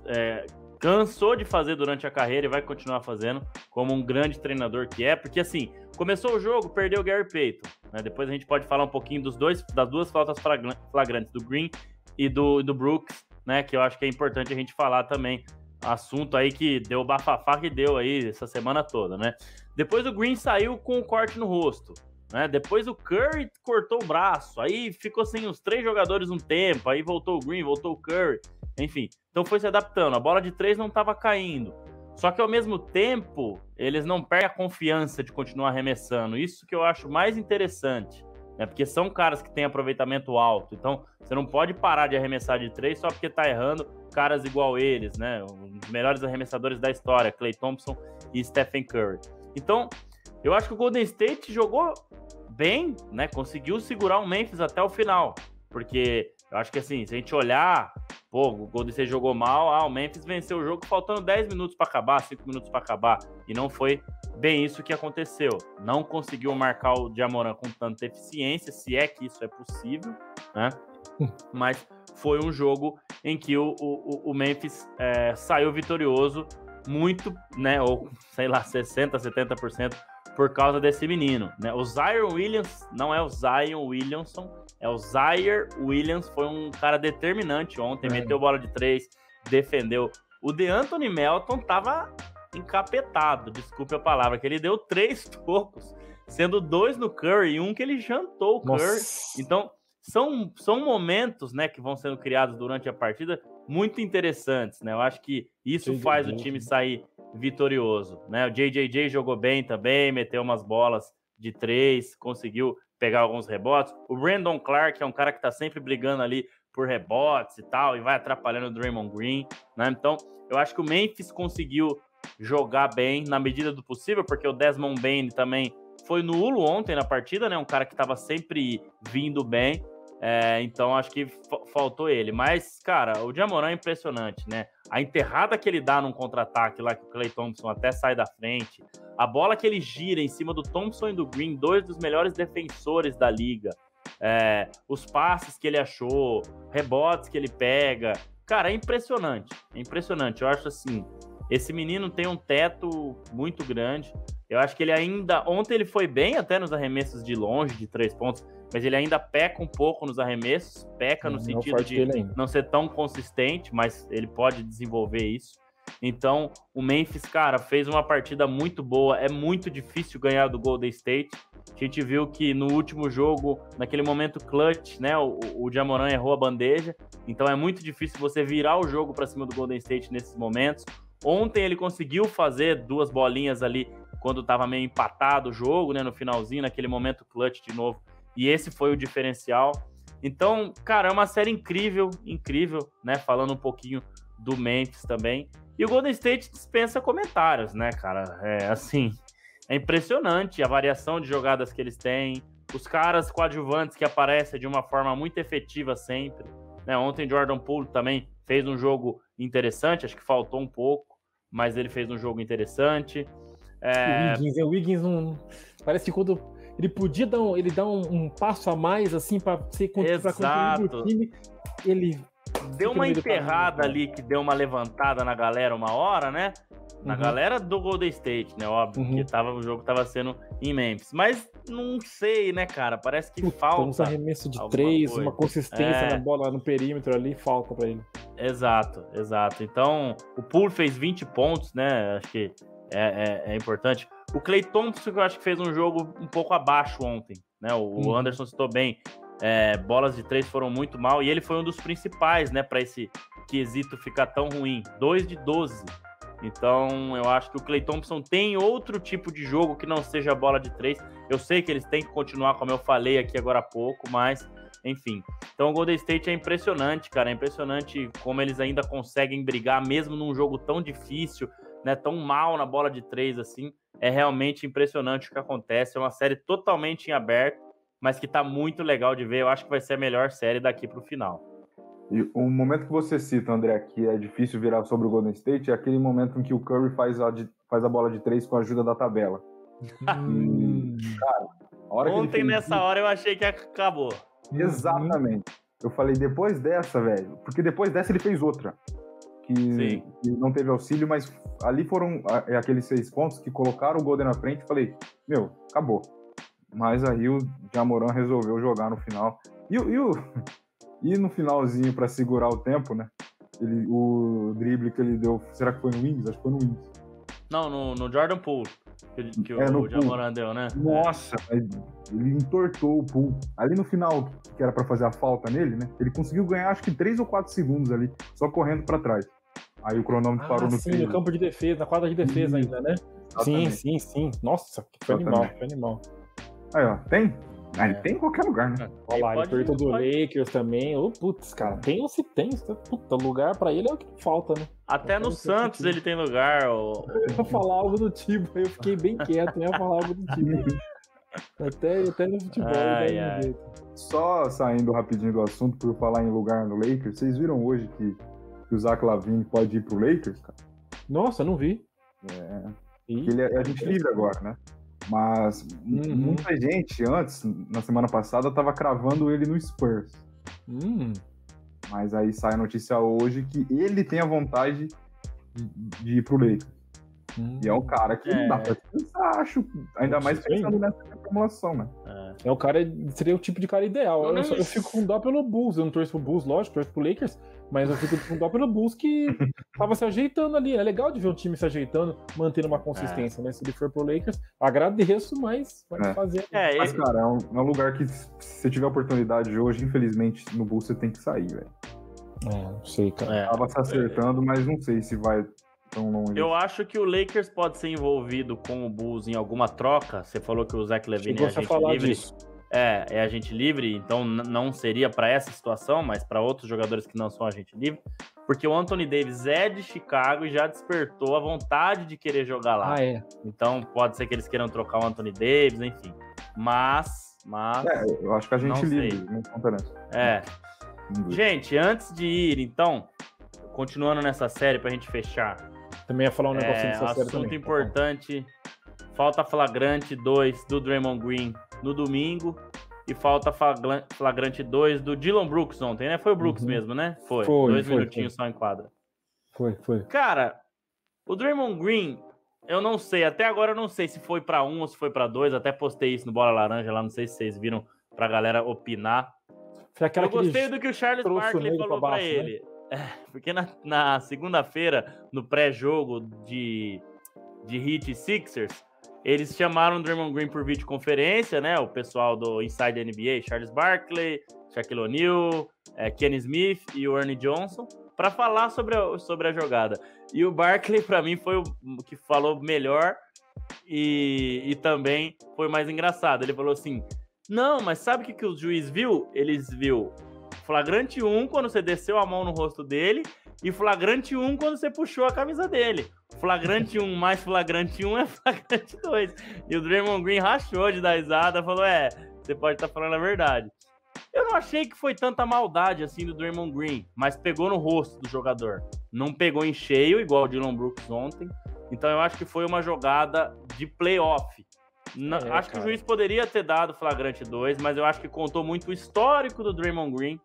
é, cansou de fazer durante a carreira e vai continuar fazendo como um grande treinador que é, porque assim começou o jogo, perdeu o Gary Payton. né? Depois a gente pode falar um pouquinho dos dois, das duas faltas flagran- flagrantes do Green e do, do Brooks, né? Que eu acho que é importante a gente falar também. Assunto aí que deu o bafafá que deu aí essa semana toda, né? Depois o Green saiu com o corte no rosto. Né? Depois o Curry cortou o braço, aí ficou sem os três jogadores um tempo, aí voltou o Green, voltou o Curry, enfim. Então foi se adaptando. A bola de três não estava caindo. Só que ao mesmo tempo, eles não perdem a confiança de continuar arremessando. Isso que eu acho mais interessante. Né? Porque são caras que têm aproveitamento alto. Então, você não pode parar de arremessar de três só porque tá errando caras igual eles, né? Os melhores arremessadores da história, Clay Thompson e Stephen Curry. Então, eu acho que o Golden State jogou bem, né? Conseguiu segurar o Memphis até o final. Porque eu acho que assim, se a gente olhar, pô, o Golden State jogou mal, ah, o Memphis venceu o jogo faltando 10 minutos para acabar, 5 minutos para acabar. E não foi bem isso que aconteceu. Não conseguiu marcar o Jamoran com tanta eficiência, se é que isso é possível, né? Mas foi um jogo em que o, o, o Memphis é, saiu vitorioso muito, né? Ou sei lá, 60%, 70% por causa desse menino, né? O Zion Williams não é o Zion Williamson, é o Zaire Williams, foi um cara determinante ontem, É. meteu bola de três, defendeu. O DeAnthony Melton tava encapetado, desculpe a palavra, que ele deu três tocos, sendo dois no Curry e um que ele jantou o Curry. Nossa. Então, são, são momentos, né, que vão sendo criados durante a partida muito interessantes, né? Eu acho que isso JJJ. faz o time sair vitorioso, né? O JJJ jogou bem também, meteu umas bolas de três, conseguiu pegar alguns rebotes. O Brandon Clark é um cara que tá sempre brigando ali por rebotes e tal, e vai atrapalhando o Draymond Green, né? Então, eu acho que o Memphis conseguiu jogar bem na medida do possível, porque o Desmond Bain também foi nulo ontem na partida, né? Um cara que estava sempre vindo bem. É, então acho que fa- faltou ele. Mas, cara, o Jamoran é impressionante, né? A enterrada que ele dá num contra-ataque lá que o Clay Thompson até sai da frente. A bola que ele gira em cima do Thompson e do Green, dois dos melhores defensores da liga. É, os passes que ele achou, rebotes que ele pega. Cara, é impressionante. É impressionante. Eu acho assim, esse menino tem um teto muito grande. Eu acho que ele ainda. Ontem ele foi bem até nos arremessos de longe, de três pontos, mas ele ainda peca um pouco nos arremessos, peca no Não sentido de não ser tão consistente, mas ele pode desenvolver isso. Então, o Memphis, cara, fez uma partida muito boa. É muito difícil ganhar do Golden State. A gente viu que no último jogo, naquele momento clutch, né, o, o Jamoran errou a bandeja. Então é muito difícil você virar o jogo para cima do Golden State nesses momentos. Ontem ele conseguiu fazer duas bolinhas ali quando estava meio empatado o jogo, né, no finalzinho, naquele momento clutch de novo. E esse foi o diferencial. Então, cara, é uma série incrível, incrível, né? Falando um pouquinho do Memphis também. E o Golden State dispensa comentários, né, cara? É assim, é impressionante a variação de jogadas que eles têm, os caras coadjuvantes que aparecem de uma forma muito efetiva sempre. Né? Ontem Jordan Poole também fez um jogo interessante, acho que faltou um pouco, mas ele fez um jogo interessante. É, O Wiggins, é, o Wiggins não. Parece que quando. Ele podia dar um, ele dá um, um passo a mais, assim, para ser contribuir pro time. Ele deu uma cara. ali que deu uma levantada na galera uma hora, né? Na Uhum. galera do Golden State, né? Óbvio, Uhum. que tava, o jogo tava sendo em Memphis. Mas não sei, né, cara? Parece que Puta, uns falta. arremessos de alguma três, coisa. uma consistência É. na bola no perímetro ali, falta pra ele. Exato, exato. Então, o Poole fez 20 pontos, né? Acho que é, é- é importante. O Clay Thompson, que eu acho que fez um jogo um pouco abaixo ontem, né? O, Uhum. Anderson citou bem. É, bolas de três foram muito mal e ele foi um dos principais, né, para esse quesito ficar tão ruim. 2 de 12. Então, eu acho que o Clay Thompson tem outro tipo de jogo que não seja bola de três. Eu sei que eles têm que continuar, como eu falei aqui agora há pouco, mas enfim. Então, o Golden State é impressionante, cara. É impressionante como eles ainda conseguem brigar, mesmo num jogo tão difícil, né? Tão mal na bola de três assim. É realmente impressionante o que acontece. É uma série totalmente em aberto, mas que tá muito legal de ver. Eu acho que vai ser a melhor série daqui pro final. E o momento que você cita, André, que é difícil virar sobre o Golden State, é aquele momento em que o Curry faz a, de- faz a bola de três com a ajuda da tabela. Hum. A hora que ele Ontem, nessa hora, eu achei que acabou. isso- Exatamente. Eu falei, depois dessa, velho, porque depois dessa ele fez outra. Que, que não teve auxílio, mas ali foram é aqueles seis pontos que colocaram o Golden na frente. Falei, meu, acabou. Mas aí o Jamoran resolveu jogar no final. E, o- e, o- e no finalzinho, pra segurar o tempo, né? Ele, o drible que ele deu, será que foi no Wings? Acho que foi no Wings. Não, no, no Jordan Poole, que, que É, no o Jamoran deu, né? Nossa, mas ele entortou o pool. Ali no final, que era pra fazer a falta nele, né? Ele conseguiu ganhar acho que 3 ou 4 segundos ali, só correndo pra trás. Aí o cronômetro Ah, parou no sim, no campo de defesa, na quadra de defesa ainda, né? Exatamente. Sim, sim, sim. Nossa, que foi animal, foi animal. Aí, ó, tem? Ah, ele É. tem em qualquer lugar, né? Olha lá, ele perguntou do pode- Lakers também. Ô, putz, cara, tem ou se tem? tá- Puta, lugar pra ele é o que falta, né? Até no Santos ele tem lugar. o- Eu ia falar algo do tipo, aí eu fiquei bem quieto, não ia falar algo do tipo. Até, até no futebol, Ai, ai. Só saindo rapidinho do assunto, por falar em lugar no Lakers, vocês viram hoje que, que o Zach Lavine pode ir pro Lakers, cara? Nossa, não vi. É, ele é, é gente livre agora, né? Mas Uhum. muita gente antes, na semana passada, tava cravando ele no Spurs. hum, Mas aí sai a notícia hoje que ele tem a vontade de, de ir pro Lakers. Hum. E é um cara que É. não dá pra pensar, acho. Ainda mais pensando nessa formulação, né? é. É o cara, seria o tipo de cara ideal. Eu, só- eu mas- fico com dó pelo Bulls. Eu não torço pro Bulls, lógico, torço pro Lakers. Mas eu fico com dó pelo Bulls que tava se ajeitando ali. É legal de ver o time se ajeitando, mantendo uma consistência, né? Se ele for pro Lakers, agradeço, mas vai É. fazer. É, Mas, cara, é um, é um lugar que, se você tiver oportunidade hoje, infelizmente, no Bulls você tem que sair, velho. É, não sei, cara. é. Tava se acertando, mas não sei se vai tão longe. Eu acho que o Lakers pode ser envolvido com o Bulls em alguma troca. Você falou que o Zach Levine é a agente livre. disso. É, é agente livre, então não seria para essa situação, mas para outros jogadores que não são agente livre, porque o Anthony Davis é de Chicago e já despertou a vontade de querer jogar lá. Ah, é. Então pode ser que eles queiram trocar o Anthony Davis, enfim. Mas, mas, É, eu acho que a gente livre, não conta nessa. é. Gente, antes de ir, então, continuando nessa série pra gente fechar, Também ia falar um negocinho É, dessa série assunto também. importante. Falta flagrante 2 do Draymond Green no domingo. E falta flagrante 2 do Dylan Brooks ontem, né? Foi o Brooks Uhum. mesmo, né? Foi. Foi, Dois foi, minutinhos só em quadra. Foi, foi. Cara, o Draymond Green, eu não sei. Até agora eu não sei se foi pra um ou se foi pra dois. Até postei isso no Bola Laranja lá. Não sei se vocês viram pra galera opinar. Foi aquela eu que ele gostei do que o Charles Barkley falou pra pra, baixo, né? É, porque na, na segunda-feira, no pré-jogo de, de Heat Sixers, eles chamaram o Draymond Green por videoconferência, né? O pessoal do Inside NBA, Charles Barkley, Shaquille O'Neal, é, Kenny Smith e o Ernie Johnson, para falar sobre a, sobre a jogada. E o Barkley, pra mim, foi o que falou melhor e, e também foi mais engraçado. Ele falou assim: Não, mas sabe o que, que o juiz viu? Eles viu flagrante 1 quando você desceu a mão no rosto dele e flagrante 1 quando você puxou a camisa dele. Flagrante 1 mais flagrante 1 é flagrante 2. E o Draymond Green rachou de dar risada, falou: É, você pode estar falando a verdade. Eu não achei que foi tanta maldade assim do Draymond Green, mas pegou no rosto do jogador. Não pegou em cheio, igual o Dylan Brooks ontem. Então eu acho que foi uma jogada de playoff. Na- É, acho que o cara. juiz poderia ter dado flagrante 2, mas eu acho que contou muito o histórico do Draymond Green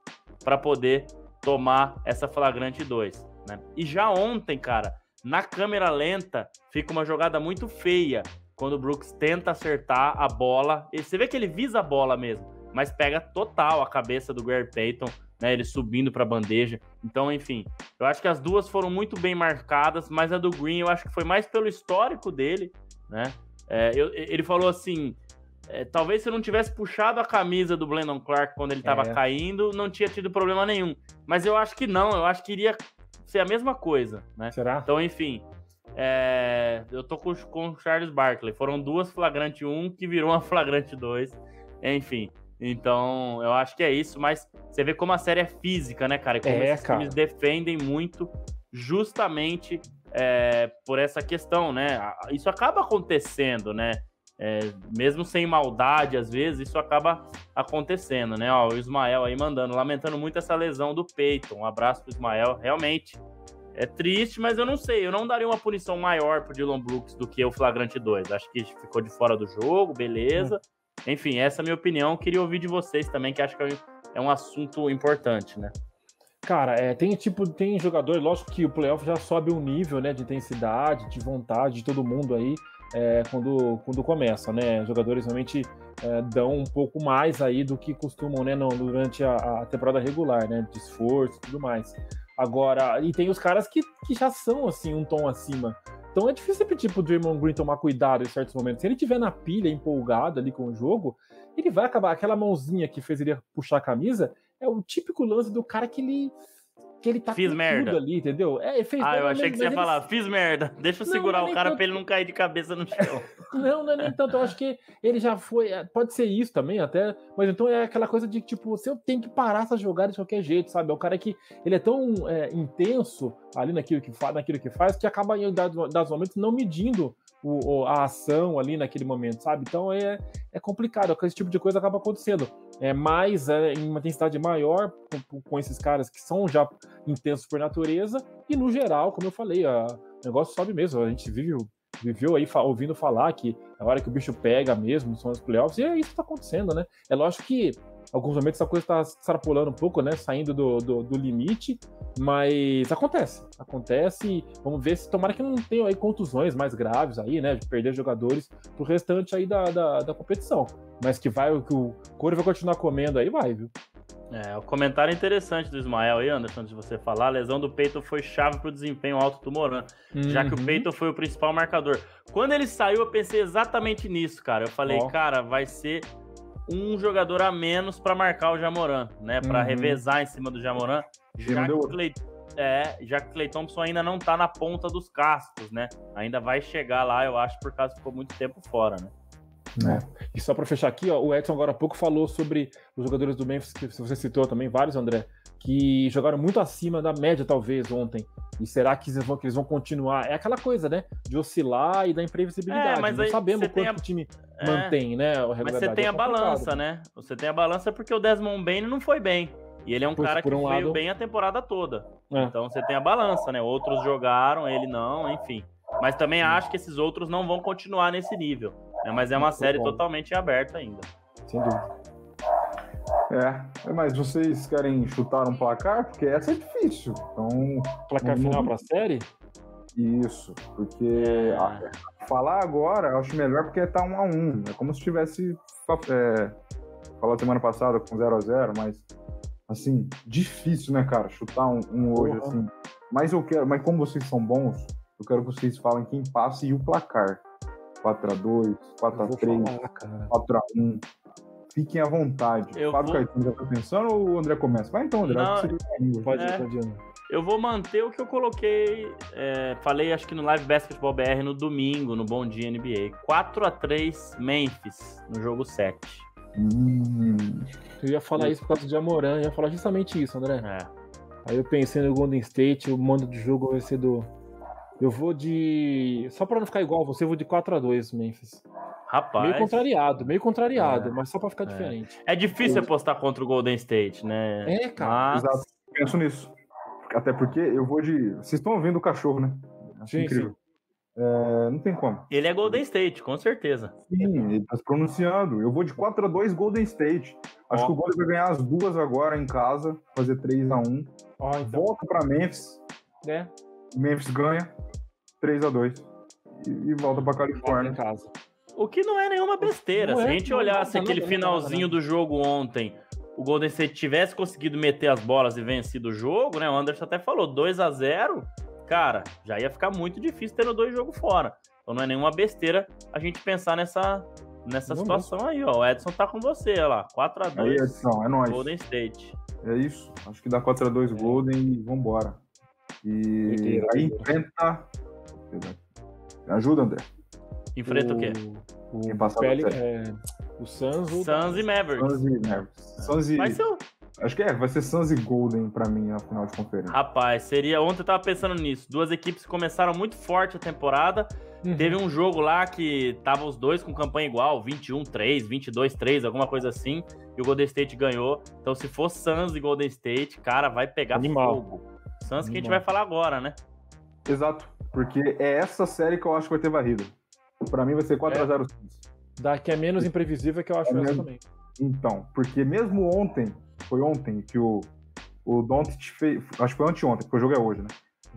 para poder tomar essa flagrante 2. Né? E já ontem, cara, na câmera lenta, fica uma jogada muito feia quando o Brooks tenta acertar a bola. E você vê que ele visa a bola mesmo, mas pega total a cabeça do Gary Payton, né? Ele subindo para a bandeja. Então, enfim, eu acho que as duas foram muito bem marcadas, mas a do Green eu acho que foi mais pelo histórico dele, né? É, eu, ele falou assim: é, talvez se eu não tivesse puxado a camisa do Brandon Clark quando ele estava é. caindo, não tinha tido problema nenhum. Mas eu acho que não, eu acho que iria ser a mesma coisa, né? Será? Então, enfim, é, eu tô com, com o Charles Barkley. Foram duas flagrante 1 que virou uma flagrante 2. Enfim, então eu acho que é isso, mas você vê como a série é física, né, cara? E como é, esses cara. times defendem muito justamente é, por essa questão, né? Isso acaba acontecendo, né? É, mesmo sem maldade, às vezes, isso acaba acontecendo, né? Ó, o Ismael aí mandando, lamentando muito essa lesão do peito. Um abraço pro Ismael. Realmente é triste, mas eu não sei. Eu não daria uma punição maior pro Dylan Brooks do que o flagrante 2. Acho que ficou de fora do jogo, beleza. Hum. Enfim, essa é a minha opinião. Queria ouvir de vocês também, que acho que é um assunto importante, né? Cara, é, tem tipo, tem jogador, lógico que o playoff já sobe um nível, né, de intensidade, de vontade de todo mundo aí é, quando, quando começa, né? Jogadores realmente é, dão um pouco mais aí do que costumam, né, no, durante a, a, temporada regular, né? De esforço e tudo mais. Agora, e tem os caras que, que já são, assim, um tom acima. Então é difícil pedir pro Draymond Green tomar cuidado em certos momentos. Se ele tiver na pilha, empolgado ali com o jogo, ele vai acabar. Aquela mãozinha que fez ele puxar a camisa é o típico lance do cara que ele que ele tá fiz com merda. tudo ali, entendeu? É, fez ah, eu achei que você ia ele... falar, fiz merda. Deixa eu não, segurar não é o cara tanto... pra ele não cair de cabeça no chão. não, não é nem tanto. Eu acho que ele já foi. É, pode ser isso também, até. Mas então é aquela coisa de tipo, eu tenho que parar essa jogada de qualquer jeito, sabe? É o cara que ele é tão é, intenso ali naquilo que faz, naquilo que faz, que acaba em dados momentos não medindo o, a ação ali naquele momento, sabe? Então é, é complicado, esse tipo de coisa acaba acontecendo. É mais é, em uma intensidade maior com, com, esses caras que são já intensos por natureza, e no geral, como eu falei, a, o negócio sobe mesmo. A gente vive, viveu aí ouvindo falar que a hora que o bicho pega mesmo são os playoffs, e é isso que está acontecendo, né? É lógico que alguns momentos essa coisa está extrapolando um pouco, né? Saindo do, do, do, limite, mas acontece. Acontece. Vamos ver se tomara que não tenham aí contusões mais graves aí, né? De perder jogadores pro restante aí da, da, da competição. Mas que vai, que o Corey vai continuar comendo aí, vai, viu? É, o comentário interessante do Ismael aí, Anderson, antes de você falar, a lesão do Peito foi chave para o desempenho alto do Moran, uhum. já que o uhum. Peito foi o principal marcador. Quando ele saiu, eu pensei exatamente nisso, cara. Eu falei, oh. cara, vai ser um jogador a menos para marcar o Jamoran, né? Para uhum. revezar em cima do Jamoran, já que, Clay, é, já que o Clay Thompson ainda não tá na ponta dos cascos, né? Ainda vai chegar lá, eu acho, por causa que ficou muito tempo fora, né? É. E só para fechar aqui, ó, o Edson agora há pouco falou sobre os jogadores do Memphis, que você citou também, vários, André, que jogaram muito acima da média, talvez, ontem. E será que eles vão, que eles vão continuar? É aquela coisa, né? De oscilar e da imprevisibilidade. É, mas Não sabemos quanto a... o time é, mantém, né? Mas você tem é a balança, né? Você tem a balança porque o Desmond Bain não foi bem. E ele é um por, cara por que um veio lado... bem a temporada toda. É. Então você tem a balança, né? Outros jogaram, ele não, enfim. Mas também Sim. acho que esses outros não vão continuar nesse nível. Né? Mas é uma série totalmente aberta ainda. Sem dúvida. É, mas vocês querem chutar um placar? Porque essa é difícil. Então, placar vamos... final para a série? Isso, porque é. falar agora eu acho melhor porque tá um a um. É como se tivesse é, falado semana passada com 0 a 0 mas assim, difícil, né, cara? Chutar um, um hoje uhum. assim. Mas eu quero, mas como vocês são bons, eu quero que vocês falem quem passa e o placar. 4x2, 4x3, 4x1. Fiquem à vontade. Eu Fábio vou... Caetano já tá pensando ou o André começa? Vai então, André. Não, pode, é, pode ir. Eu vou manter o que eu coloquei. É, falei, acho que no Live Basketball BR no domingo, no Bom Dia NBA. 4x3 Memphis no jogo 7. Hum. Eu ia falar isso por causa de Amoran, eu ia falar justamente isso, André. É. Aí eu pensei no Golden State, o mando de jogo vai ser do. Eu vou de. Só pra não ficar igual você, eu vou de 4x2 Memphis. Rapaz. Meio contrariado, meio contrariado, é. mas só pra ficar é. diferente. É difícil eu... apostar contra o Golden State, né? É, cara. Mas... Exato. Penso nisso. Até porque eu vou de. Vocês estão ouvindo o cachorro, né? Acho sim, incrível. Sim. É, não tem como. Ele é Golden State, com certeza. Sim, ele tá se pronunciando. Eu vou de 4 a 2 Golden State. Acho Ó. que o Golden vai ganhar as duas agora em casa, fazer 3x1. Ó, então, Volta pra Memphis, né? Memphis ganha 3x2. E, e volta pra Volta em Califórnia. casa. O que não é nenhuma besteira. Não Se a é, gente é olhasse nada, aquele nada, finalzinho nada, do jogo ontem, o Golden State tivesse conseguido meter as bolas e vencido o jogo, né? O Anderson até falou 2 a 0 cara, já ia ficar muito difícil tendo dois jogos fora. Então não é nenhuma besteira a gente pensar nessa, nessa situação aí, ó. O Edson tá com você, olha lá. 4 a Aí, 2 Edson, é nóis. Golden State. É isso. Acho que dá 4x2 Golden e vambora. E aí enfrenta. Me ajuda, André. Enfrenta o, quê? O, Quem passar Peli, é, o Suns, o Suns e Mavericks. Suns e Mavericks. Suns e... Vai ser o Acho que é, vai ser Suns e Golden pra mim na final de conferência. Rapaz, seria. Ontem eu tava pensando nisso. Duas equipes que começaram muito forte a temporada. Uhum. Teve um jogo lá que tava os dois com campanha igual, 21-3, 22-3, alguma coisa assim. E o Golden State ganhou. Então, se for Suns e Golden State, cara, vai pegar Animal. fogo. Suns que a gente Animal. vai falar agora, né? Exato. Porque é essa série que eu acho que vai ter varrida. Pra mim vai ser 4x0 Suns. Da que é menos imprevisível que eu acho É mesmo. também. Então, porque mesmo ontem, foi ontem que o, o Doncic fez. Acho que foi anteontem, porque o jogo é hoje, né?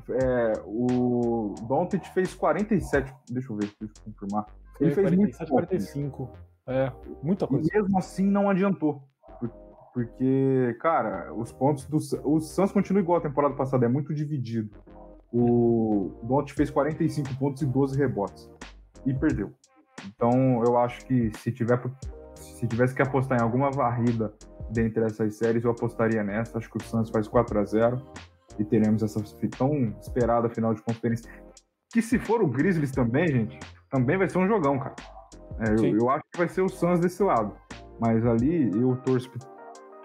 É, o Doncic fez 47. Deixa eu ver, deixa eu confirmar. Ele Foi fez muito 47, pouco. 45. É, muita E coisa. mesmo assim não adiantou. Por- Porque, cara, os pontos do. O Suns continua igual a temporada passada, é muito dividido. O Doncic fez 45 pontos e 12 rebotes. E perdeu. Então eu acho que se tiver se tivesse que apostar em alguma varrida dentre essas séries, eu apostaria nessa. Acho que o Suns faz 4 a 0 e teremos essa tão esperada final de conferência. Que se for o Grizzlies também, gente, também vai ser um jogão, cara. É, eu, eu acho que vai ser o Suns desse lado. Mas ali eu torço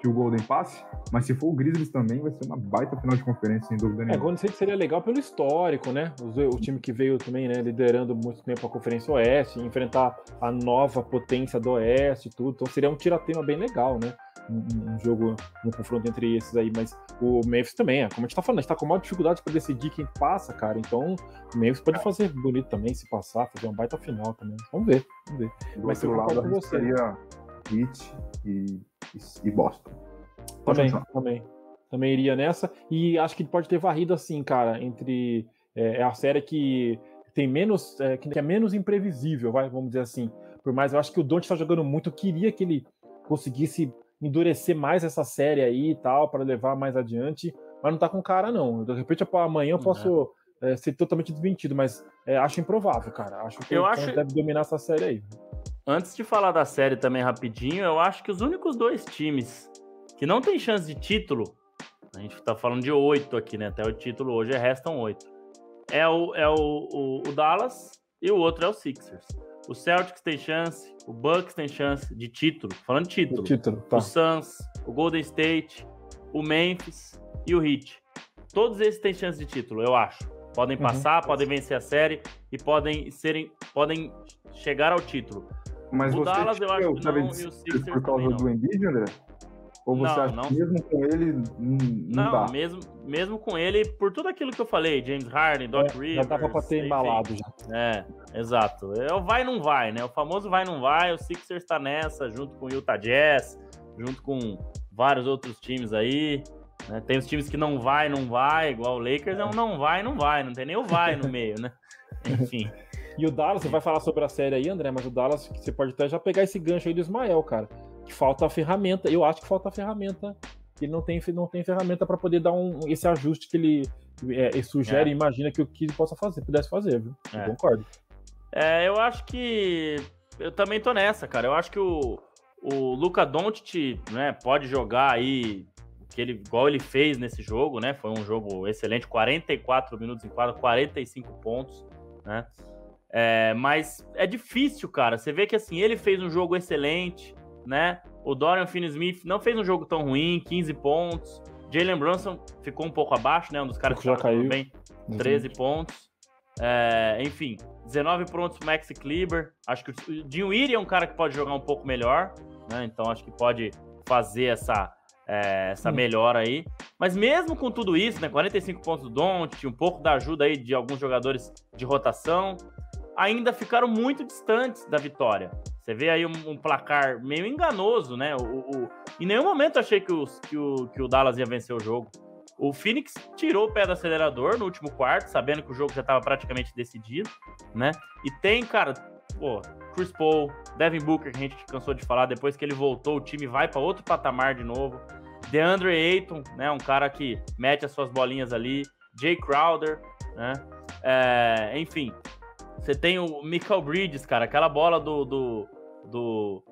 que o Golden passe. Mas se for o Grizzlies também, vai ser uma baita final de conferência, sem dúvida É, nenhuma. Golden State seria legal pelo histórico, né? O, o time que veio também, né, liderando muito tempo a Conferência Oeste, enfrentar a nova potência do Oeste e tudo. Então seria um tiratema bem legal, né? Um, um- jogo, um confronto entre esses aí. Mas o Memphis também, é, como a gente tá falando, a gente tá com maior dificuldade pra decidir quem passa, cara. Então o Memphis pode fazer bonito também, se passar, fazer uma baita final também. Vamos ver, vamos ver. Do mas outro eu lado, com você. arriscaria Heat e, e, e Boston. Pode Também, continuar. também. Também iria nessa. E acho que pode ter varrido assim, cara, entre. É, é a série que tem menos. É, que é menos imprevisível, vai, vamos dizer assim. Por mais, eu acho que o Don't tá jogando muito. Eu queria que ele conseguisse endurecer mais essa série aí e tal, para levar mais adiante. Mas não tá com cara, não. De repente, amanhã eu posso é, ser totalmente desmentido, mas é, acho improvável, cara. Acho que Eu o acho- deve dominar essa série aí. Antes de falar da série também rapidinho, eu acho que os únicos dois times que não tem chance de título, a gente tá falando de oito aqui, né? Até o título hoje restam oito. É o, é o, o, o Dallas e o outro é o Sixers. O Celtics tem chance, o Bucks tem chance de título, falando de título. O título, tá. O Suns, o Golden State, o Memphis e o Heat. Todos esses têm chance de título, eu acho. Podem Uhum. passar, podem vencer a série e podem serem, podem chegar ao título. Mas O você Dallas eu acho o que não, e Sixers por causa do Embiid, André? Ou você Não, acha não. que mesmo com ele não, não, Não, dá? mesmo, mesmo com ele, por tudo aquilo que eu falei, James Harden, Doc É, Rivers. já dava pra ter enfim. embalado já. É, exato. É o vai não vai, né? O famoso vai não vai. O Sixers tá nessa, junto com o Utah Jazz, junto com vários outros times aí. né? Tem os times que não vai, não vai, igual o Lakers é um não vai, não vai. Não tem nem o vai no meio, né? Enfim. E o Dallas, você vai falar sobre a série aí, André, mas o Dallas, que você pode até já pegar esse gancho aí do Ismael, cara. Que falta a ferramenta. Eu acho que falta a ferramenta. Ele não tem, não tem ferramenta para poder dar um, esse ajuste que ele, é, ele sugere É. e imagina que o Kid possa fazer, pudesse fazer, viu? Eu É. concordo. É, eu acho que. Eu também tô nessa, cara. Eu acho que o, o Luca Doncic, né, pode jogar aí que ele, igual ele fez nesse jogo, né? Foi um jogo excelente, 44 minutos em quadra, 45 pontos, né? É, mas é difícil, cara. Você vê que assim, ele fez um jogo excelente, né? O Dorian Finney-Smith não fez um jogo tão ruim, 15 pontos. Jalen Brunson ficou um pouco abaixo, né? Um dos caras que Já caiu. bem, 13 pontos. É, enfim, 19 pontos pro Maxi Kleber. Acho que o Dinwiddie é um cara que pode jogar um pouco melhor, né? Então acho que pode fazer essa, é, essa melhora aí. Mas mesmo com tudo isso, né? 45 pontos do Don't, um pouco da ajuda aí de alguns jogadores de rotação, ainda ficaram muito distantes da vitória. Você vê aí um, um placar meio enganoso, né? O, o, em nenhum momento achei que, os, que, o, que o Dallas ia vencer o jogo. O Phoenix tirou o pé do acelerador no último quarto, sabendo que o jogo já estava praticamente decidido, né? E tem, cara, pô, Chris Paul, Devin Booker, que a gente cansou de falar, depois que ele voltou, o time vai para outro patamar de novo. DeAndre Ayton, né? Um cara que mete as suas bolinhas ali. Jay Crowder, né? É, enfim, você tem o Michael Bridges, cara, aquela bola do, do, do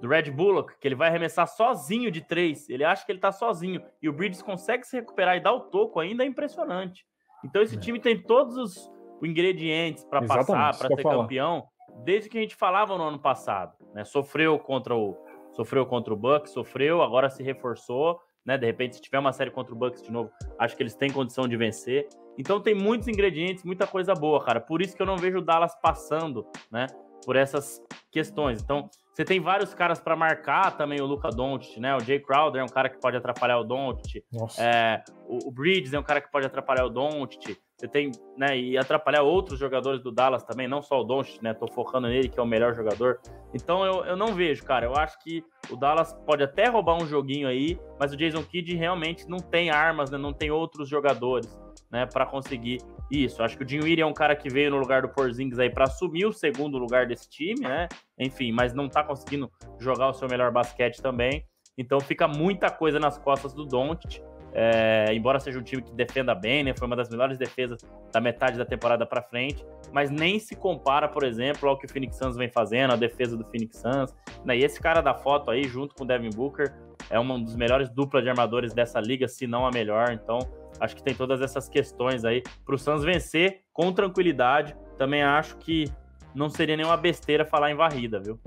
do Red Bullock, que ele vai arremessar sozinho de três. Ele acha que ele tá sozinho. E o Bridges consegue se recuperar e dar o toco ainda, é impressionante. Então esse é. time tem todos os ingredientes para passar, para ser falar. campeão, desde que a gente falava no ano passado. Né? Sofreu contra o sofreu contra o Bucks, sofreu, agora se reforçou. Né? De repente, se tiver uma série contra o Bucks de novo, acho que eles têm condição de vencer. Então tem muitos ingredientes, muita coisa boa, cara. Por isso que eu não vejo o Dallas passando, né? Por essas questões. Então, você tem vários caras para marcar também o Luca Doncic, né? O Jay Crowder é um cara que pode atrapalhar o Doncic. É, o, o Bridges é um cara que pode atrapalhar o Doncic. Você tem, né, e atrapalhar outros jogadores do Dallas também, não só o Doncic, né? Tô focando nele, que é o melhor jogador. Então eu, eu não vejo, cara. Eu acho que o Dallas pode até roubar um joguinho aí, mas o Jason Kidd realmente não tem armas, né? Não tem outros jogadores, né, para conseguir isso, acho que o Dinwiddie é um cara que veio no lugar do Porzingis aí para assumir o segundo lugar desse time, né? Enfim, mas não tá conseguindo jogar o seu melhor basquete também. Então fica muita coisa nas costas do Doncic. É, embora seja um time que defenda bem, né? Foi uma das melhores defesas da metade da temporada para frente, mas nem se compara, por exemplo, ao que o Phoenix Suns vem fazendo, a defesa do Phoenix Suns. Né? E esse cara da foto aí, junto com o Devin Booker, é um dos melhores duplas de armadores dessa liga, se não a melhor. Então, Acho que tem todas essas questões aí para o Suns vencer com tranquilidade. Também acho que não seria nenhuma besteira falar em varrida, viu?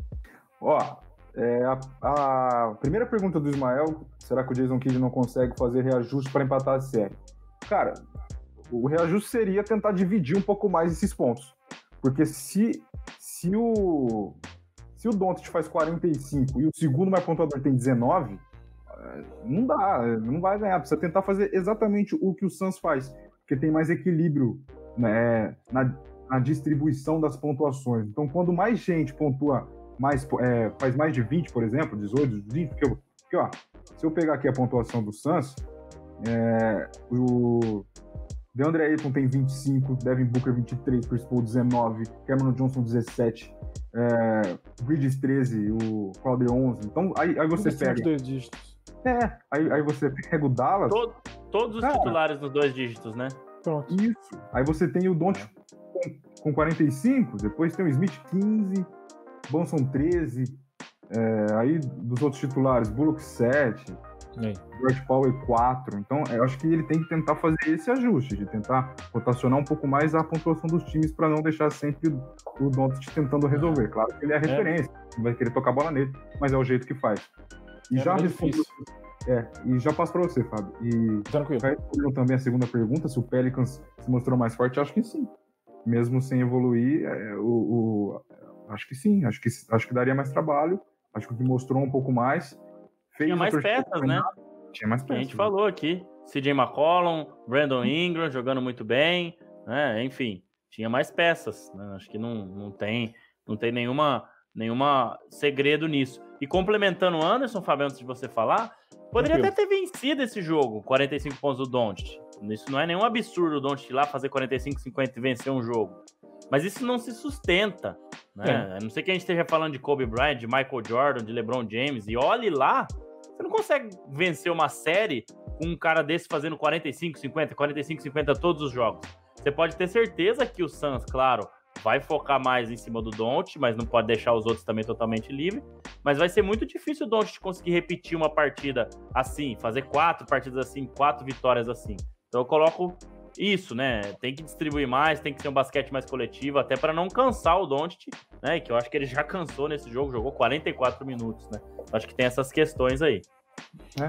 Ó, é, a, a, primeira pergunta do Ismael, será que o Jason Kidd não consegue fazer reajuste para empatar a série? Cara, o reajuste seria tentar dividir um pouco mais esses pontos. Porque se, se o se o Doncic faz 45 e o segundo mais pontuador tem 19, não dá, não vai ganhar. Precisa tentar fazer exatamente o que o Suns faz, porque tem mais equilíbrio né, na, na, distribuição das pontuações. Então, quando mais gente pontua mais, é, faz mais de 20, por exemplo, 18, 20, porque, eu, porque ó, se eu pegar aqui a pontuação do Suns, é, o DeAndre Ayton tem 25, Devin Booker 23, Chris Paul 19, Cameron Johnson 17, é, Bridges 13, o Crowder 11. Então aí, aí você pega. Dois dígitos. É, aí, aí você pega o Dallas. Todo, todos os cara, titulares nos dois dígitos, né? Pronto. Isso. Aí você tem o Don't com, com 45, depois tem o Smith 15, Bonson 13, é, aí dos outros titulares, Bullock 7, George Power 4. Então, eu acho que ele tem que tentar fazer esse ajuste, de tentar rotacionar um pouco mais a pontuação dos times para não deixar sempre o Doncic tentando resolver. Claro que ele é a é. referência, é. vai querer tocar a bola nele, mas é o jeito que faz. E é já respondo. É, e já passo para você, Fábio. E Tranquilo. respondendo também a segunda pergunta, se o Pelicans se mostrou mais forte, acho que sim. Mesmo sem evoluir, é, o, o, acho que sim. Acho que, acho que daria mais trabalho. Acho que mostrou um pouco mais. Tinha mais peças, né? Tinha mais peças. A gente né? falou aqui. CJ McCollum, Brandon Ingram jogando muito bem. Né? Enfim, tinha mais peças. Né? Acho que não, não, tem, não tem nenhuma, nenhuma segredo nisso. E complementando o Anderson, Fábio, antes de você falar, poderia até ter vencido esse jogo, 45 pontos do Doncic. Isso não é nenhum absurdo o Doncic lá fazer 45, 50 e vencer um jogo. Mas isso não se sustenta, né? É. A não sei que a gente esteja falando de Kobe Bryant, de Michael Jordan, de LeBron James, e olhe lá, você não consegue vencer uma série com um cara desse fazendo 45, 50, 45, 50 todos os jogos. Você pode ter certeza que o Suns, claro, vai focar mais em cima do Don't, mas não pode deixar os outros também totalmente livre. Mas vai ser muito difícil o Don't conseguir repetir uma partida assim, fazer quatro partidas assim, quatro vitórias assim. Então eu coloco isso, né? Tem que distribuir mais, tem que ser um basquete mais coletivo, até para não cansar o Doncic, né? Que eu acho que ele já cansou nesse jogo, jogou 44 minutos, né? Acho que tem essas questões aí.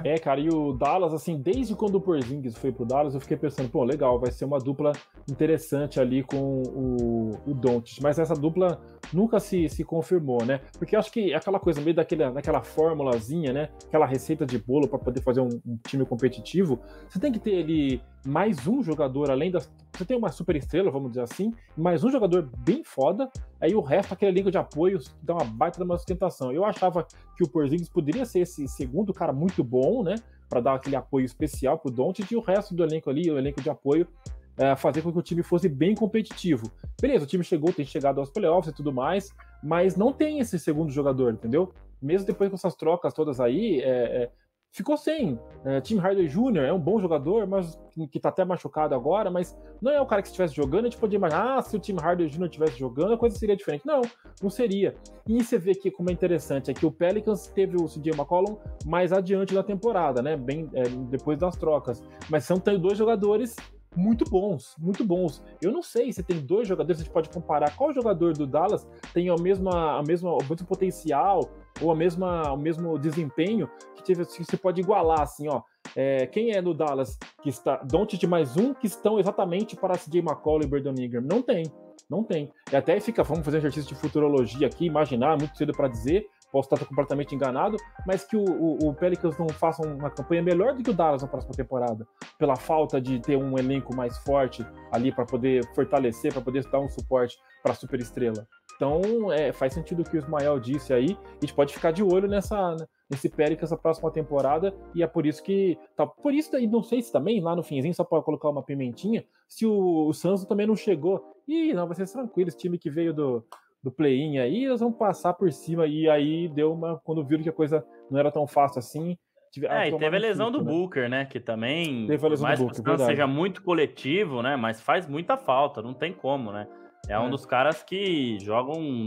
É. é, cara, e o Dallas, assim, desde quando o Porzingis foi pro Dallas, eu fiquei pensando, pô, legal, vai ser uma dupla interessante ali com o, o Doncic, mas essa dupla nunca se, se confirmou, né? Porque acho que aquela coisa meio daquela, daquela formulazinha, né? Aquela receita de bolo para poder fazer um, um, time competitivo, você tem que ter ali mais um jogador além das você tem uma super estrela, vamos dizer assim, mais um jogador bem foda, aí o resto, aquele elenco de apoio, dá uma baita de uma sustentação. Eu achava que o Porzingis poderia ser esse segundo cara muito bom, né? Para dar aquele apoio especial pro Doncic e o resto do elenco ali, o elenco de apoio, é, fazer com que o time fosse bem competitivo. Beleza, o time chegou, tem chegado aos playoffs e tudo mais, mas não tem esse segundo jogador, entendeu? Mesmo depois com essas trocas todas aí, é, é, ficou sem. É, Tim Hardaway Jr. é um bom jogador, mas que tá até machucado agora, mas não é o cara que estivesse jogando, a gente podia imaginar, ah, se o Tim Hardaway Jr. estivesse jogando, a coisa seria diferente. Não, não seria. E você vê aqui como é interessante, é que o Pelicans teve o CJ McCollum mais adiante da temporada, né, bem é, depois das trocas. Mas são dois jogadores muito bons, muito bons. Eu não sei se tem dois jogadores, a gente pode comparar qual jogador do Dallas tem a mesma, a mesma, o mesmo potencial ou a mesma, o mesmo desempenho que, teve, que você pode igualar, assim, ó. É, quem é do Dallas que está, Doncic mais um que estão exatamente para CJ McCollum e Brandon Ingram? Não tem, não tem. E até fica, vamos fazer um exercício de futurologia aqui, imaginar, muito cedo para dizer, posso estar completamente enganado, mas que o, o, o, Pelicans não faça uma campanha melhor do que o Dallas na próxima temporada, pela falta de ter um elenco mais forte ali para poder fortalecer, para poder dar um suporte para a superestrela. Então, é, faz sentido o que o Ismael disse aí. A gente pode ficar de olho nessa, nesse Pelicans na próxima temporada. E é por isso que. Tá, por isso, e não sei se também, lá no finzinho, só para colocar uma pimentinha, se o, o Santos também não chegou. Ih, não, vai ser tranquilo. Esse time que veio do, do play-in aí, eles vão passar por cima. E aí deu uma. Quando viram que a coisa não era tão fácil assim. Tive, é, e teve a lesão do né? Booker, né? Que também. Teve a lesão mais do Booker, que o seja muito coletivo, né? Mas faz muita falta, não tem como, né? É, é, um dos caras que jogam um,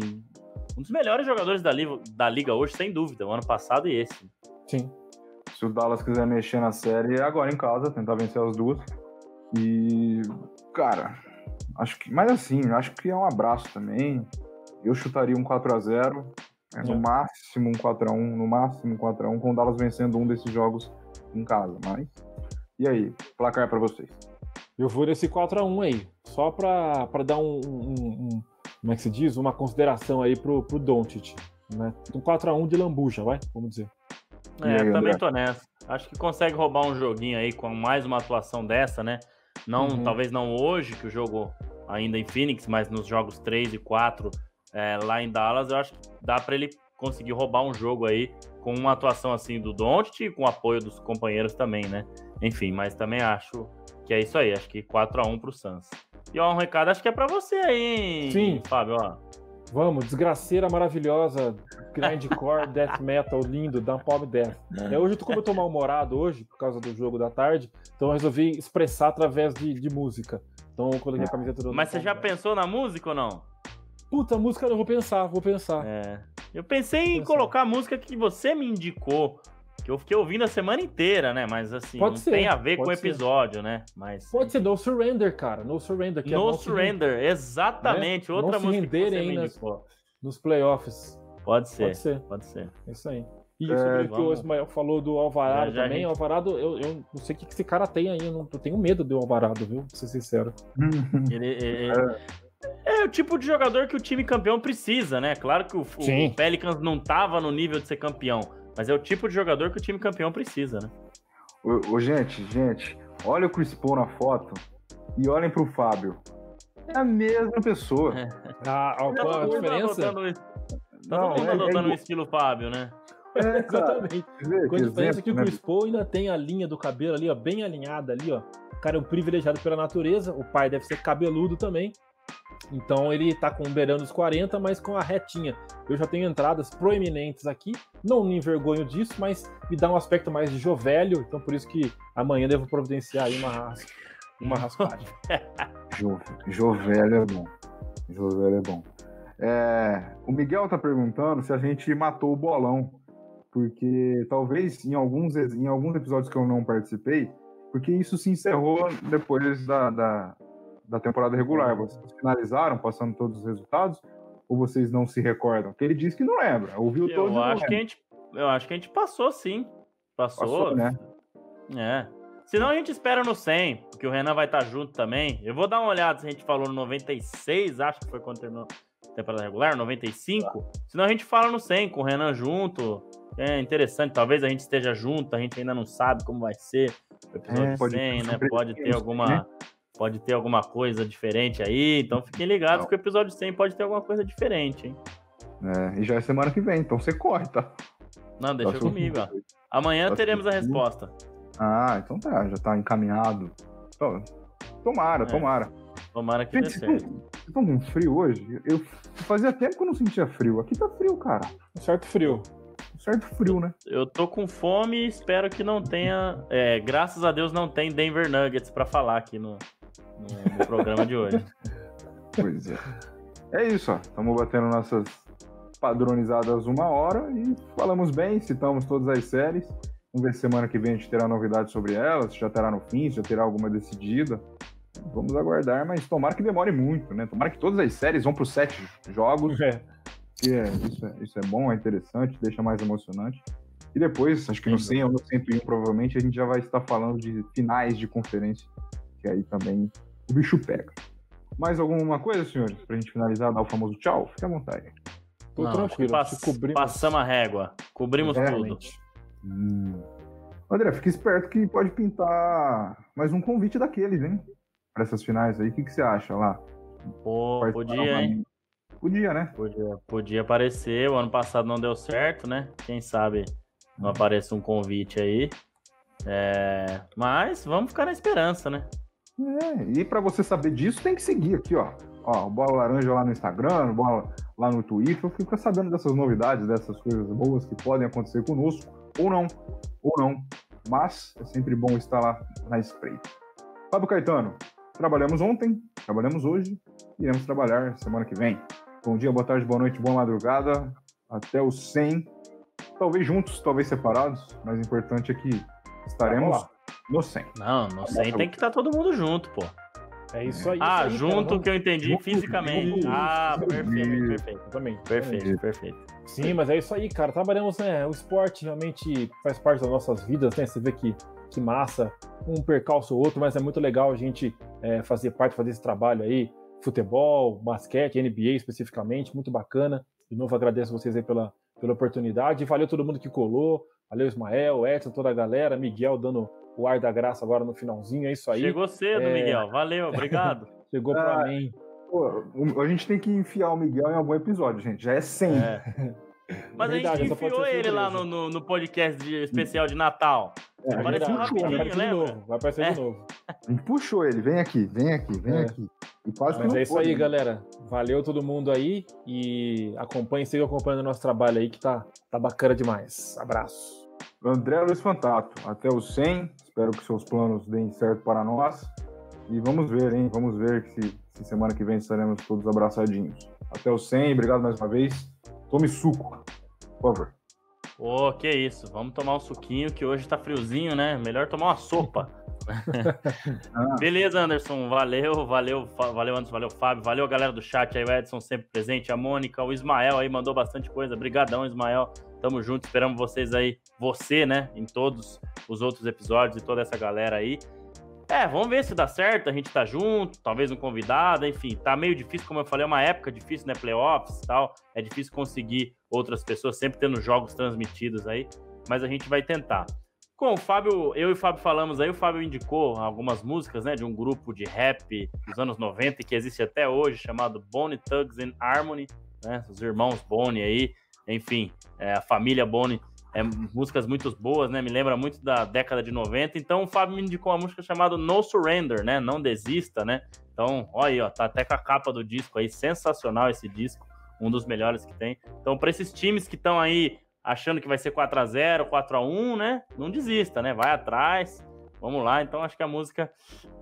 um dos melhores jogadores da, li da liga hoje, sem dúvida, o ano passado e esse. Sim. Se o Dallas quiser mexer na série, é agora em casa, tentar vencer as duas. E, cara, acho que. Mas assim, acho que é um abraço também. Eu chutaria um 4x0. É, no é. máximo um 4x1, no máximo um 4x1, com o Dallas vencendo um desses jogos em casa. Mas. E aí, placar para vocês? Eu vou nesse 4x1 aí, só para dar um, um, um, Como é que se diz? Uma consideração aí pro, pro Doncic. Né? Um 4x1 de lambuja, vai? Vamos dizer. É, aí, também André? tô nessa. Acho que consegue roubar um joguinho aí com mais uma atuação dessa, né? Não, uhum. Talvez não hoje, que o jogo ainda em Phoenix, mas nos jogos 3 e 4 é, lá em Dallas, eu acho que dá para ele conseguir roubar um jogo aí com uma atuação assim do Doncic e com o apoio dos companheiros também, né? Enfim, mas também acho que é isso aí, acho que 4x1 pro Suns. E ó, um recado acho que é pra você aí, hein, Sim. Fábio, ó. Vamos, desgraceira maravilhosa, grindcore, death metal, lindo, da Palm Death. É, hoje, como eu tô mal-humorado hoje, por causa do jogo da tarde, então eu resolvi expressar através de, de música. Então eu coloquei a camiseta do... Mas você já pensou na música ou não? Puta, música eu vou pensar, vou pensar. É. Eu pensei em pensar. colocar a música que você me indicou que eu fiquei ouvindo a semana inteira, né? Mas assim, pode não ser, tem a ver com o episódio, né? Mas pode ser No Surrender, cara. No Surrender. Que é no é Surrender, exatamente. Né? Outra não música que você nas, nos playoffs. Pode ser. Pode ser. Pode ser. Isso aí. E é, sobre o que o Ismael falou do Alvarado já, já também, gente... Alvarado, eu, eu não sei o que esse cara tem aí, eu, não, eu tenho medo do Alvarado, viu? Pra ser sincero. ele, ele, é. é o tipo de jogador que o time campeão precisa, né? Claro que o, o Pelicans não tava no nível de ser campeão, mas é o tipo de jogador que o time campeão precisa, né? Ô, ô, gente, gente, olha o Chris Paul na foto e olhem pro Fábio. É a mesma pessoa. É. Ah, qual a diferença? Tá, tá todo mundo adotando é, é, o estilo Fábio, né? É, exatamente. Com a diferença que o né? Chris Paul ainda tem a linha do cabelo ali, ó, bem alinhada ali, ó. O cara é um privilegiado pela natureza, o pai deve ser cabeludo também. Então ele tá com beirando os 40, mas com a retinha. Eu já tenho entradas proeminentes aqui, não me envergonho disso, mas me dá um aspecto mais de jovelho, então por isso que amanhã devo providenciar aí uma, uma raspagem. jo, jovelho é bom. Jovelho é bom. É, o Miguel tá perguntando se a gente matou o bolão, porque talvez em alguns, em alguns episódios que eu não participei, porque isso se encerrou depois da, da da temporada regular. Vocês finalizaram passando todos os resultados? Ou vocês não se recordam? Porque ele disse que não lembra. Ouviu eu todos acho que a gente, Eu acho que a gente passou sim. Passou. passou né? É. Senão a gente espera no 100, porque o Renan vai estar junto também. Eu vou dar uma olhada se a gente falou no 96, acho que foi quando terminou a temporada regular, 95. Tá. Senão a gente fala no 100, com o Renan junto. É interessante, talvez a gente esteja junto, a gente ainda não sabe como vai ser o episódio é, 100, né? Pode ter alguma. Né? Pode ter alguma coisa diferente aí, então fiquem ligados Não. que o episódio 100 pode ter alguma coisa diferente, hein? É, e já é semana que vem, então você corre, tá? Não, deixa Próximo- comigo, ó. Amanhã Próximo teremos a resposta. Ah, então tá, já tá encaminhado. Tomara, É. tomara. Tomara que dê Gente, certo. vocês estão com frio hoje? Eu fazia tempo que eu não sentia frio. Aqui tá frio, cara. Um certo frio. Um certo frio, né? Eu tô com fome e espero que não tenha. é, graças a Deus não tem Denver Nuggets pra falar aqui no, no- no programa de hoje. Pois é. É isso, ó. Estamos batendo nossas padronizadas uma hora e falamos bem, citamos todas as séries. Vamos ver se semana que vem a gente terá novidades sobre elas, se já terá no fim, se já terá alguma decidida. Vamos aguardar, mas tomara que demore muito, né? Tomara que todas as séries vão para sete jogos, É. que é, isso, é, isso é bom, é interessante, deixa mais emocionante. E depois, acho que no 100 ou no 101, provavelmente, a gente já vai estar falando de finais de conferência, que aí também o bicho pega. Mais alguma coisa, senhores, pra gente finalizar, dar o famoso tchau? Fique à vontade. Tô Não, tranquilo. pass- cobrimos. Passamos a régua. Cobrimos É, tudo. Realmente. Hum. André, fique esperto que pode pintar mais um convite daqueles, hein? Para essas finais aí. O que, que você acha lá? Pô, Participar podia, hein? Podia, né? Podia, podia aparecer. O ano passado não deu certo, né? Quem sabe não apareça um convite aí. É, Mas vamos ficar na esperança, né? É, e para você saber disso, tem que seguir aqui, ó. Ó, o Bola Laranja lá no Instagram, Bola lá no Twitter. Fica sabendo dessas novidades, dessas coisas boas que podem acontecer conosco, ou não, ou não. Mas é sempre bom estar lá na espreita. Fábio Caetano, trabalhamos ontem, trabalhamos hoje, iremos trabalhar semana que vem. Bom dia, boa tarde, boa noite, boa madrugada. Até o 100. Talvez juntos, talvez separados, mas o importante é que estaremos lá. No 100. Não, não sei, tem que estar todo mundo junto, pô. É isso aí. Ah, isso aí, junto cara, que eu entendi Junto, fisicamente. junto. Ah, perfeito, perfeito. Também. Perfeito, perfeito. Sim, mas é isso aí, cara. Trabalhamos, né? O esporte realmente faz parte das nossas vidas, né? Você vê que, que massa, um percalço ou outro, mas é muito legal a gente é, fazer parte, fazer esse trabalho aí. Futebol, basquete, NBA especificamente, muito bacana. De novo, agradeço vocês aí pela, pela oportunidade. Valeu todo mundo que colou. Valeu, Ismael, Edson, toda a galera. Miguel dando o ar da graça agora no finalzinho. É isso aí. Chegou cedo, É. Miguel. Valeu, obrigado. Chegou Ah, pra mim. Pô, a gente tem que enfiar o Miguel em algum episódio, gente. Já é 100. É. Mas Verdade, a gente enfiou ele lá no, no, no podcast de- especial de Natal. É, Apareceu Verdade, vai rapidinho, né? aparecer de lembra? novo. Vai aparecer É. de novo. a gente puxou ele. Vem aqui, vem aqui, vem É. aqui. E quase que Mas não é isso foi, aí, né? galera. Valeu todo mundo aí e acompanhe, siga acompanhando o nosso trabalho aí que tá, tá bacana demais. Abraço. André Luiz Fantato, até o 100. Espero que seus planos deem certo para nós. E vamos ver, hein? Vamos ver se, se semana que vem estaremos todos abraçadinhos. Até o 100, obrigado mais uma vez. Tome suco, por favor. Ô, que isso. Vamos tomar um suquinho que hoje tá friozinho, né? Melhor tomar uma sopa. Ah. Beleza, Anderson. Valeu, valeu, valeu, Anderson, valeu, Fábio. Valeu, galera do chat aí, o Edson sempre presente, a Mônica, o Ismael aí mandou bastante coisa. Obrigadão, Ismael. Tamo junto, esperamos vocês aí, você, né, em todos os outros episódios e toda essa galera aí. É, vamos ver se dá certo, a gente tá junto, talvez um convidado, enfim, tá meio difícil, como eu falei, é uma época difícil, né, playoffs e tal, é difícil conseguir outras pessoas, sempre tendo jogos transmitidos aí, mas a gente vai tentar. Com o Fábio, eu e o Fábio falamos aí, o Fábio indicou algumas músicas, né, de um grupo de rap dos anos 90 que existe até hoje, chamado Bone Thugs and Harmony, né, os irmãos Bone aí, enfim, é, a família Bone, é, músicas muito boas, né, me lembra muito da década de 90, então o Fábio me indicou uma música chamada No Surrender, né, não desista, né, então, olha aí, ó, tá até com a capa do disco aí, sensacional esse disco, um dos melhores que tem. Então, para esses times que estão aí achando que vai ser 4 a 0 4 a 1 né? Não desista, né? Vai atrás. Vamos lá. Então, acho que a música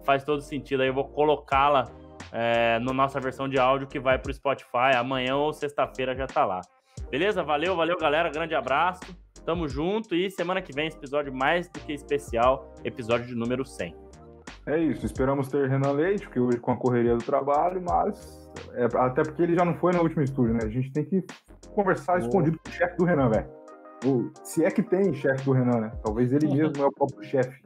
faz todo sentido. Aí eu vou colocá-la é, na nossa versão de áudio que vai pro Spotify. Amanhã ou sexta-feira já tá lá. Beleza? Valeu, valeu, galera. Grande abraço. Tamo junto. E semana que vem, episódio mais do que especial, episódio de número 100. É isso, esperamos ter Renan Leite, porque hoje com a correria do trabalho, mas é, até porque ele já não foi no último estúdio, né? A gente tem que conversar escondido com o chefe do Renan, velho. Se é que tem chefe do Renan, né? Talvez ele mesmo é o próprio chefe.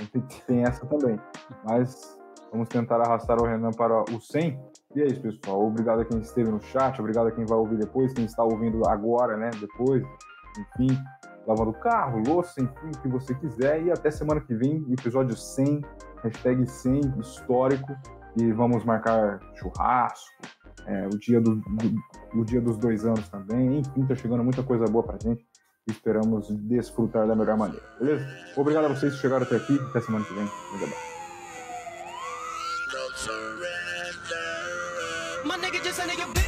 Então tem, tem essa também. Mas vamos tentar arrastar o Renan para o 100. E é isso, pessoal. Obrigado a quem esteve no chat, obrigado a quem vai ouvir depois, quem está ouvindo agora, né? Depois, enfim. lavando carro, louça, enfim, o que você quiser. E até semana que vem, episódio 100, hashtag 100 histórico. E vamos marcar churrasco, é, o, dia do, do, o dia dos dois anos também. Enfim, tá chegando muita coisa boa pra gente. Esperamos desfrutar da melhor maneira, beleza? Obrigado a vocês que chegaram até aqui. Até semana que vem. Grande abraço. My nigga just a nigga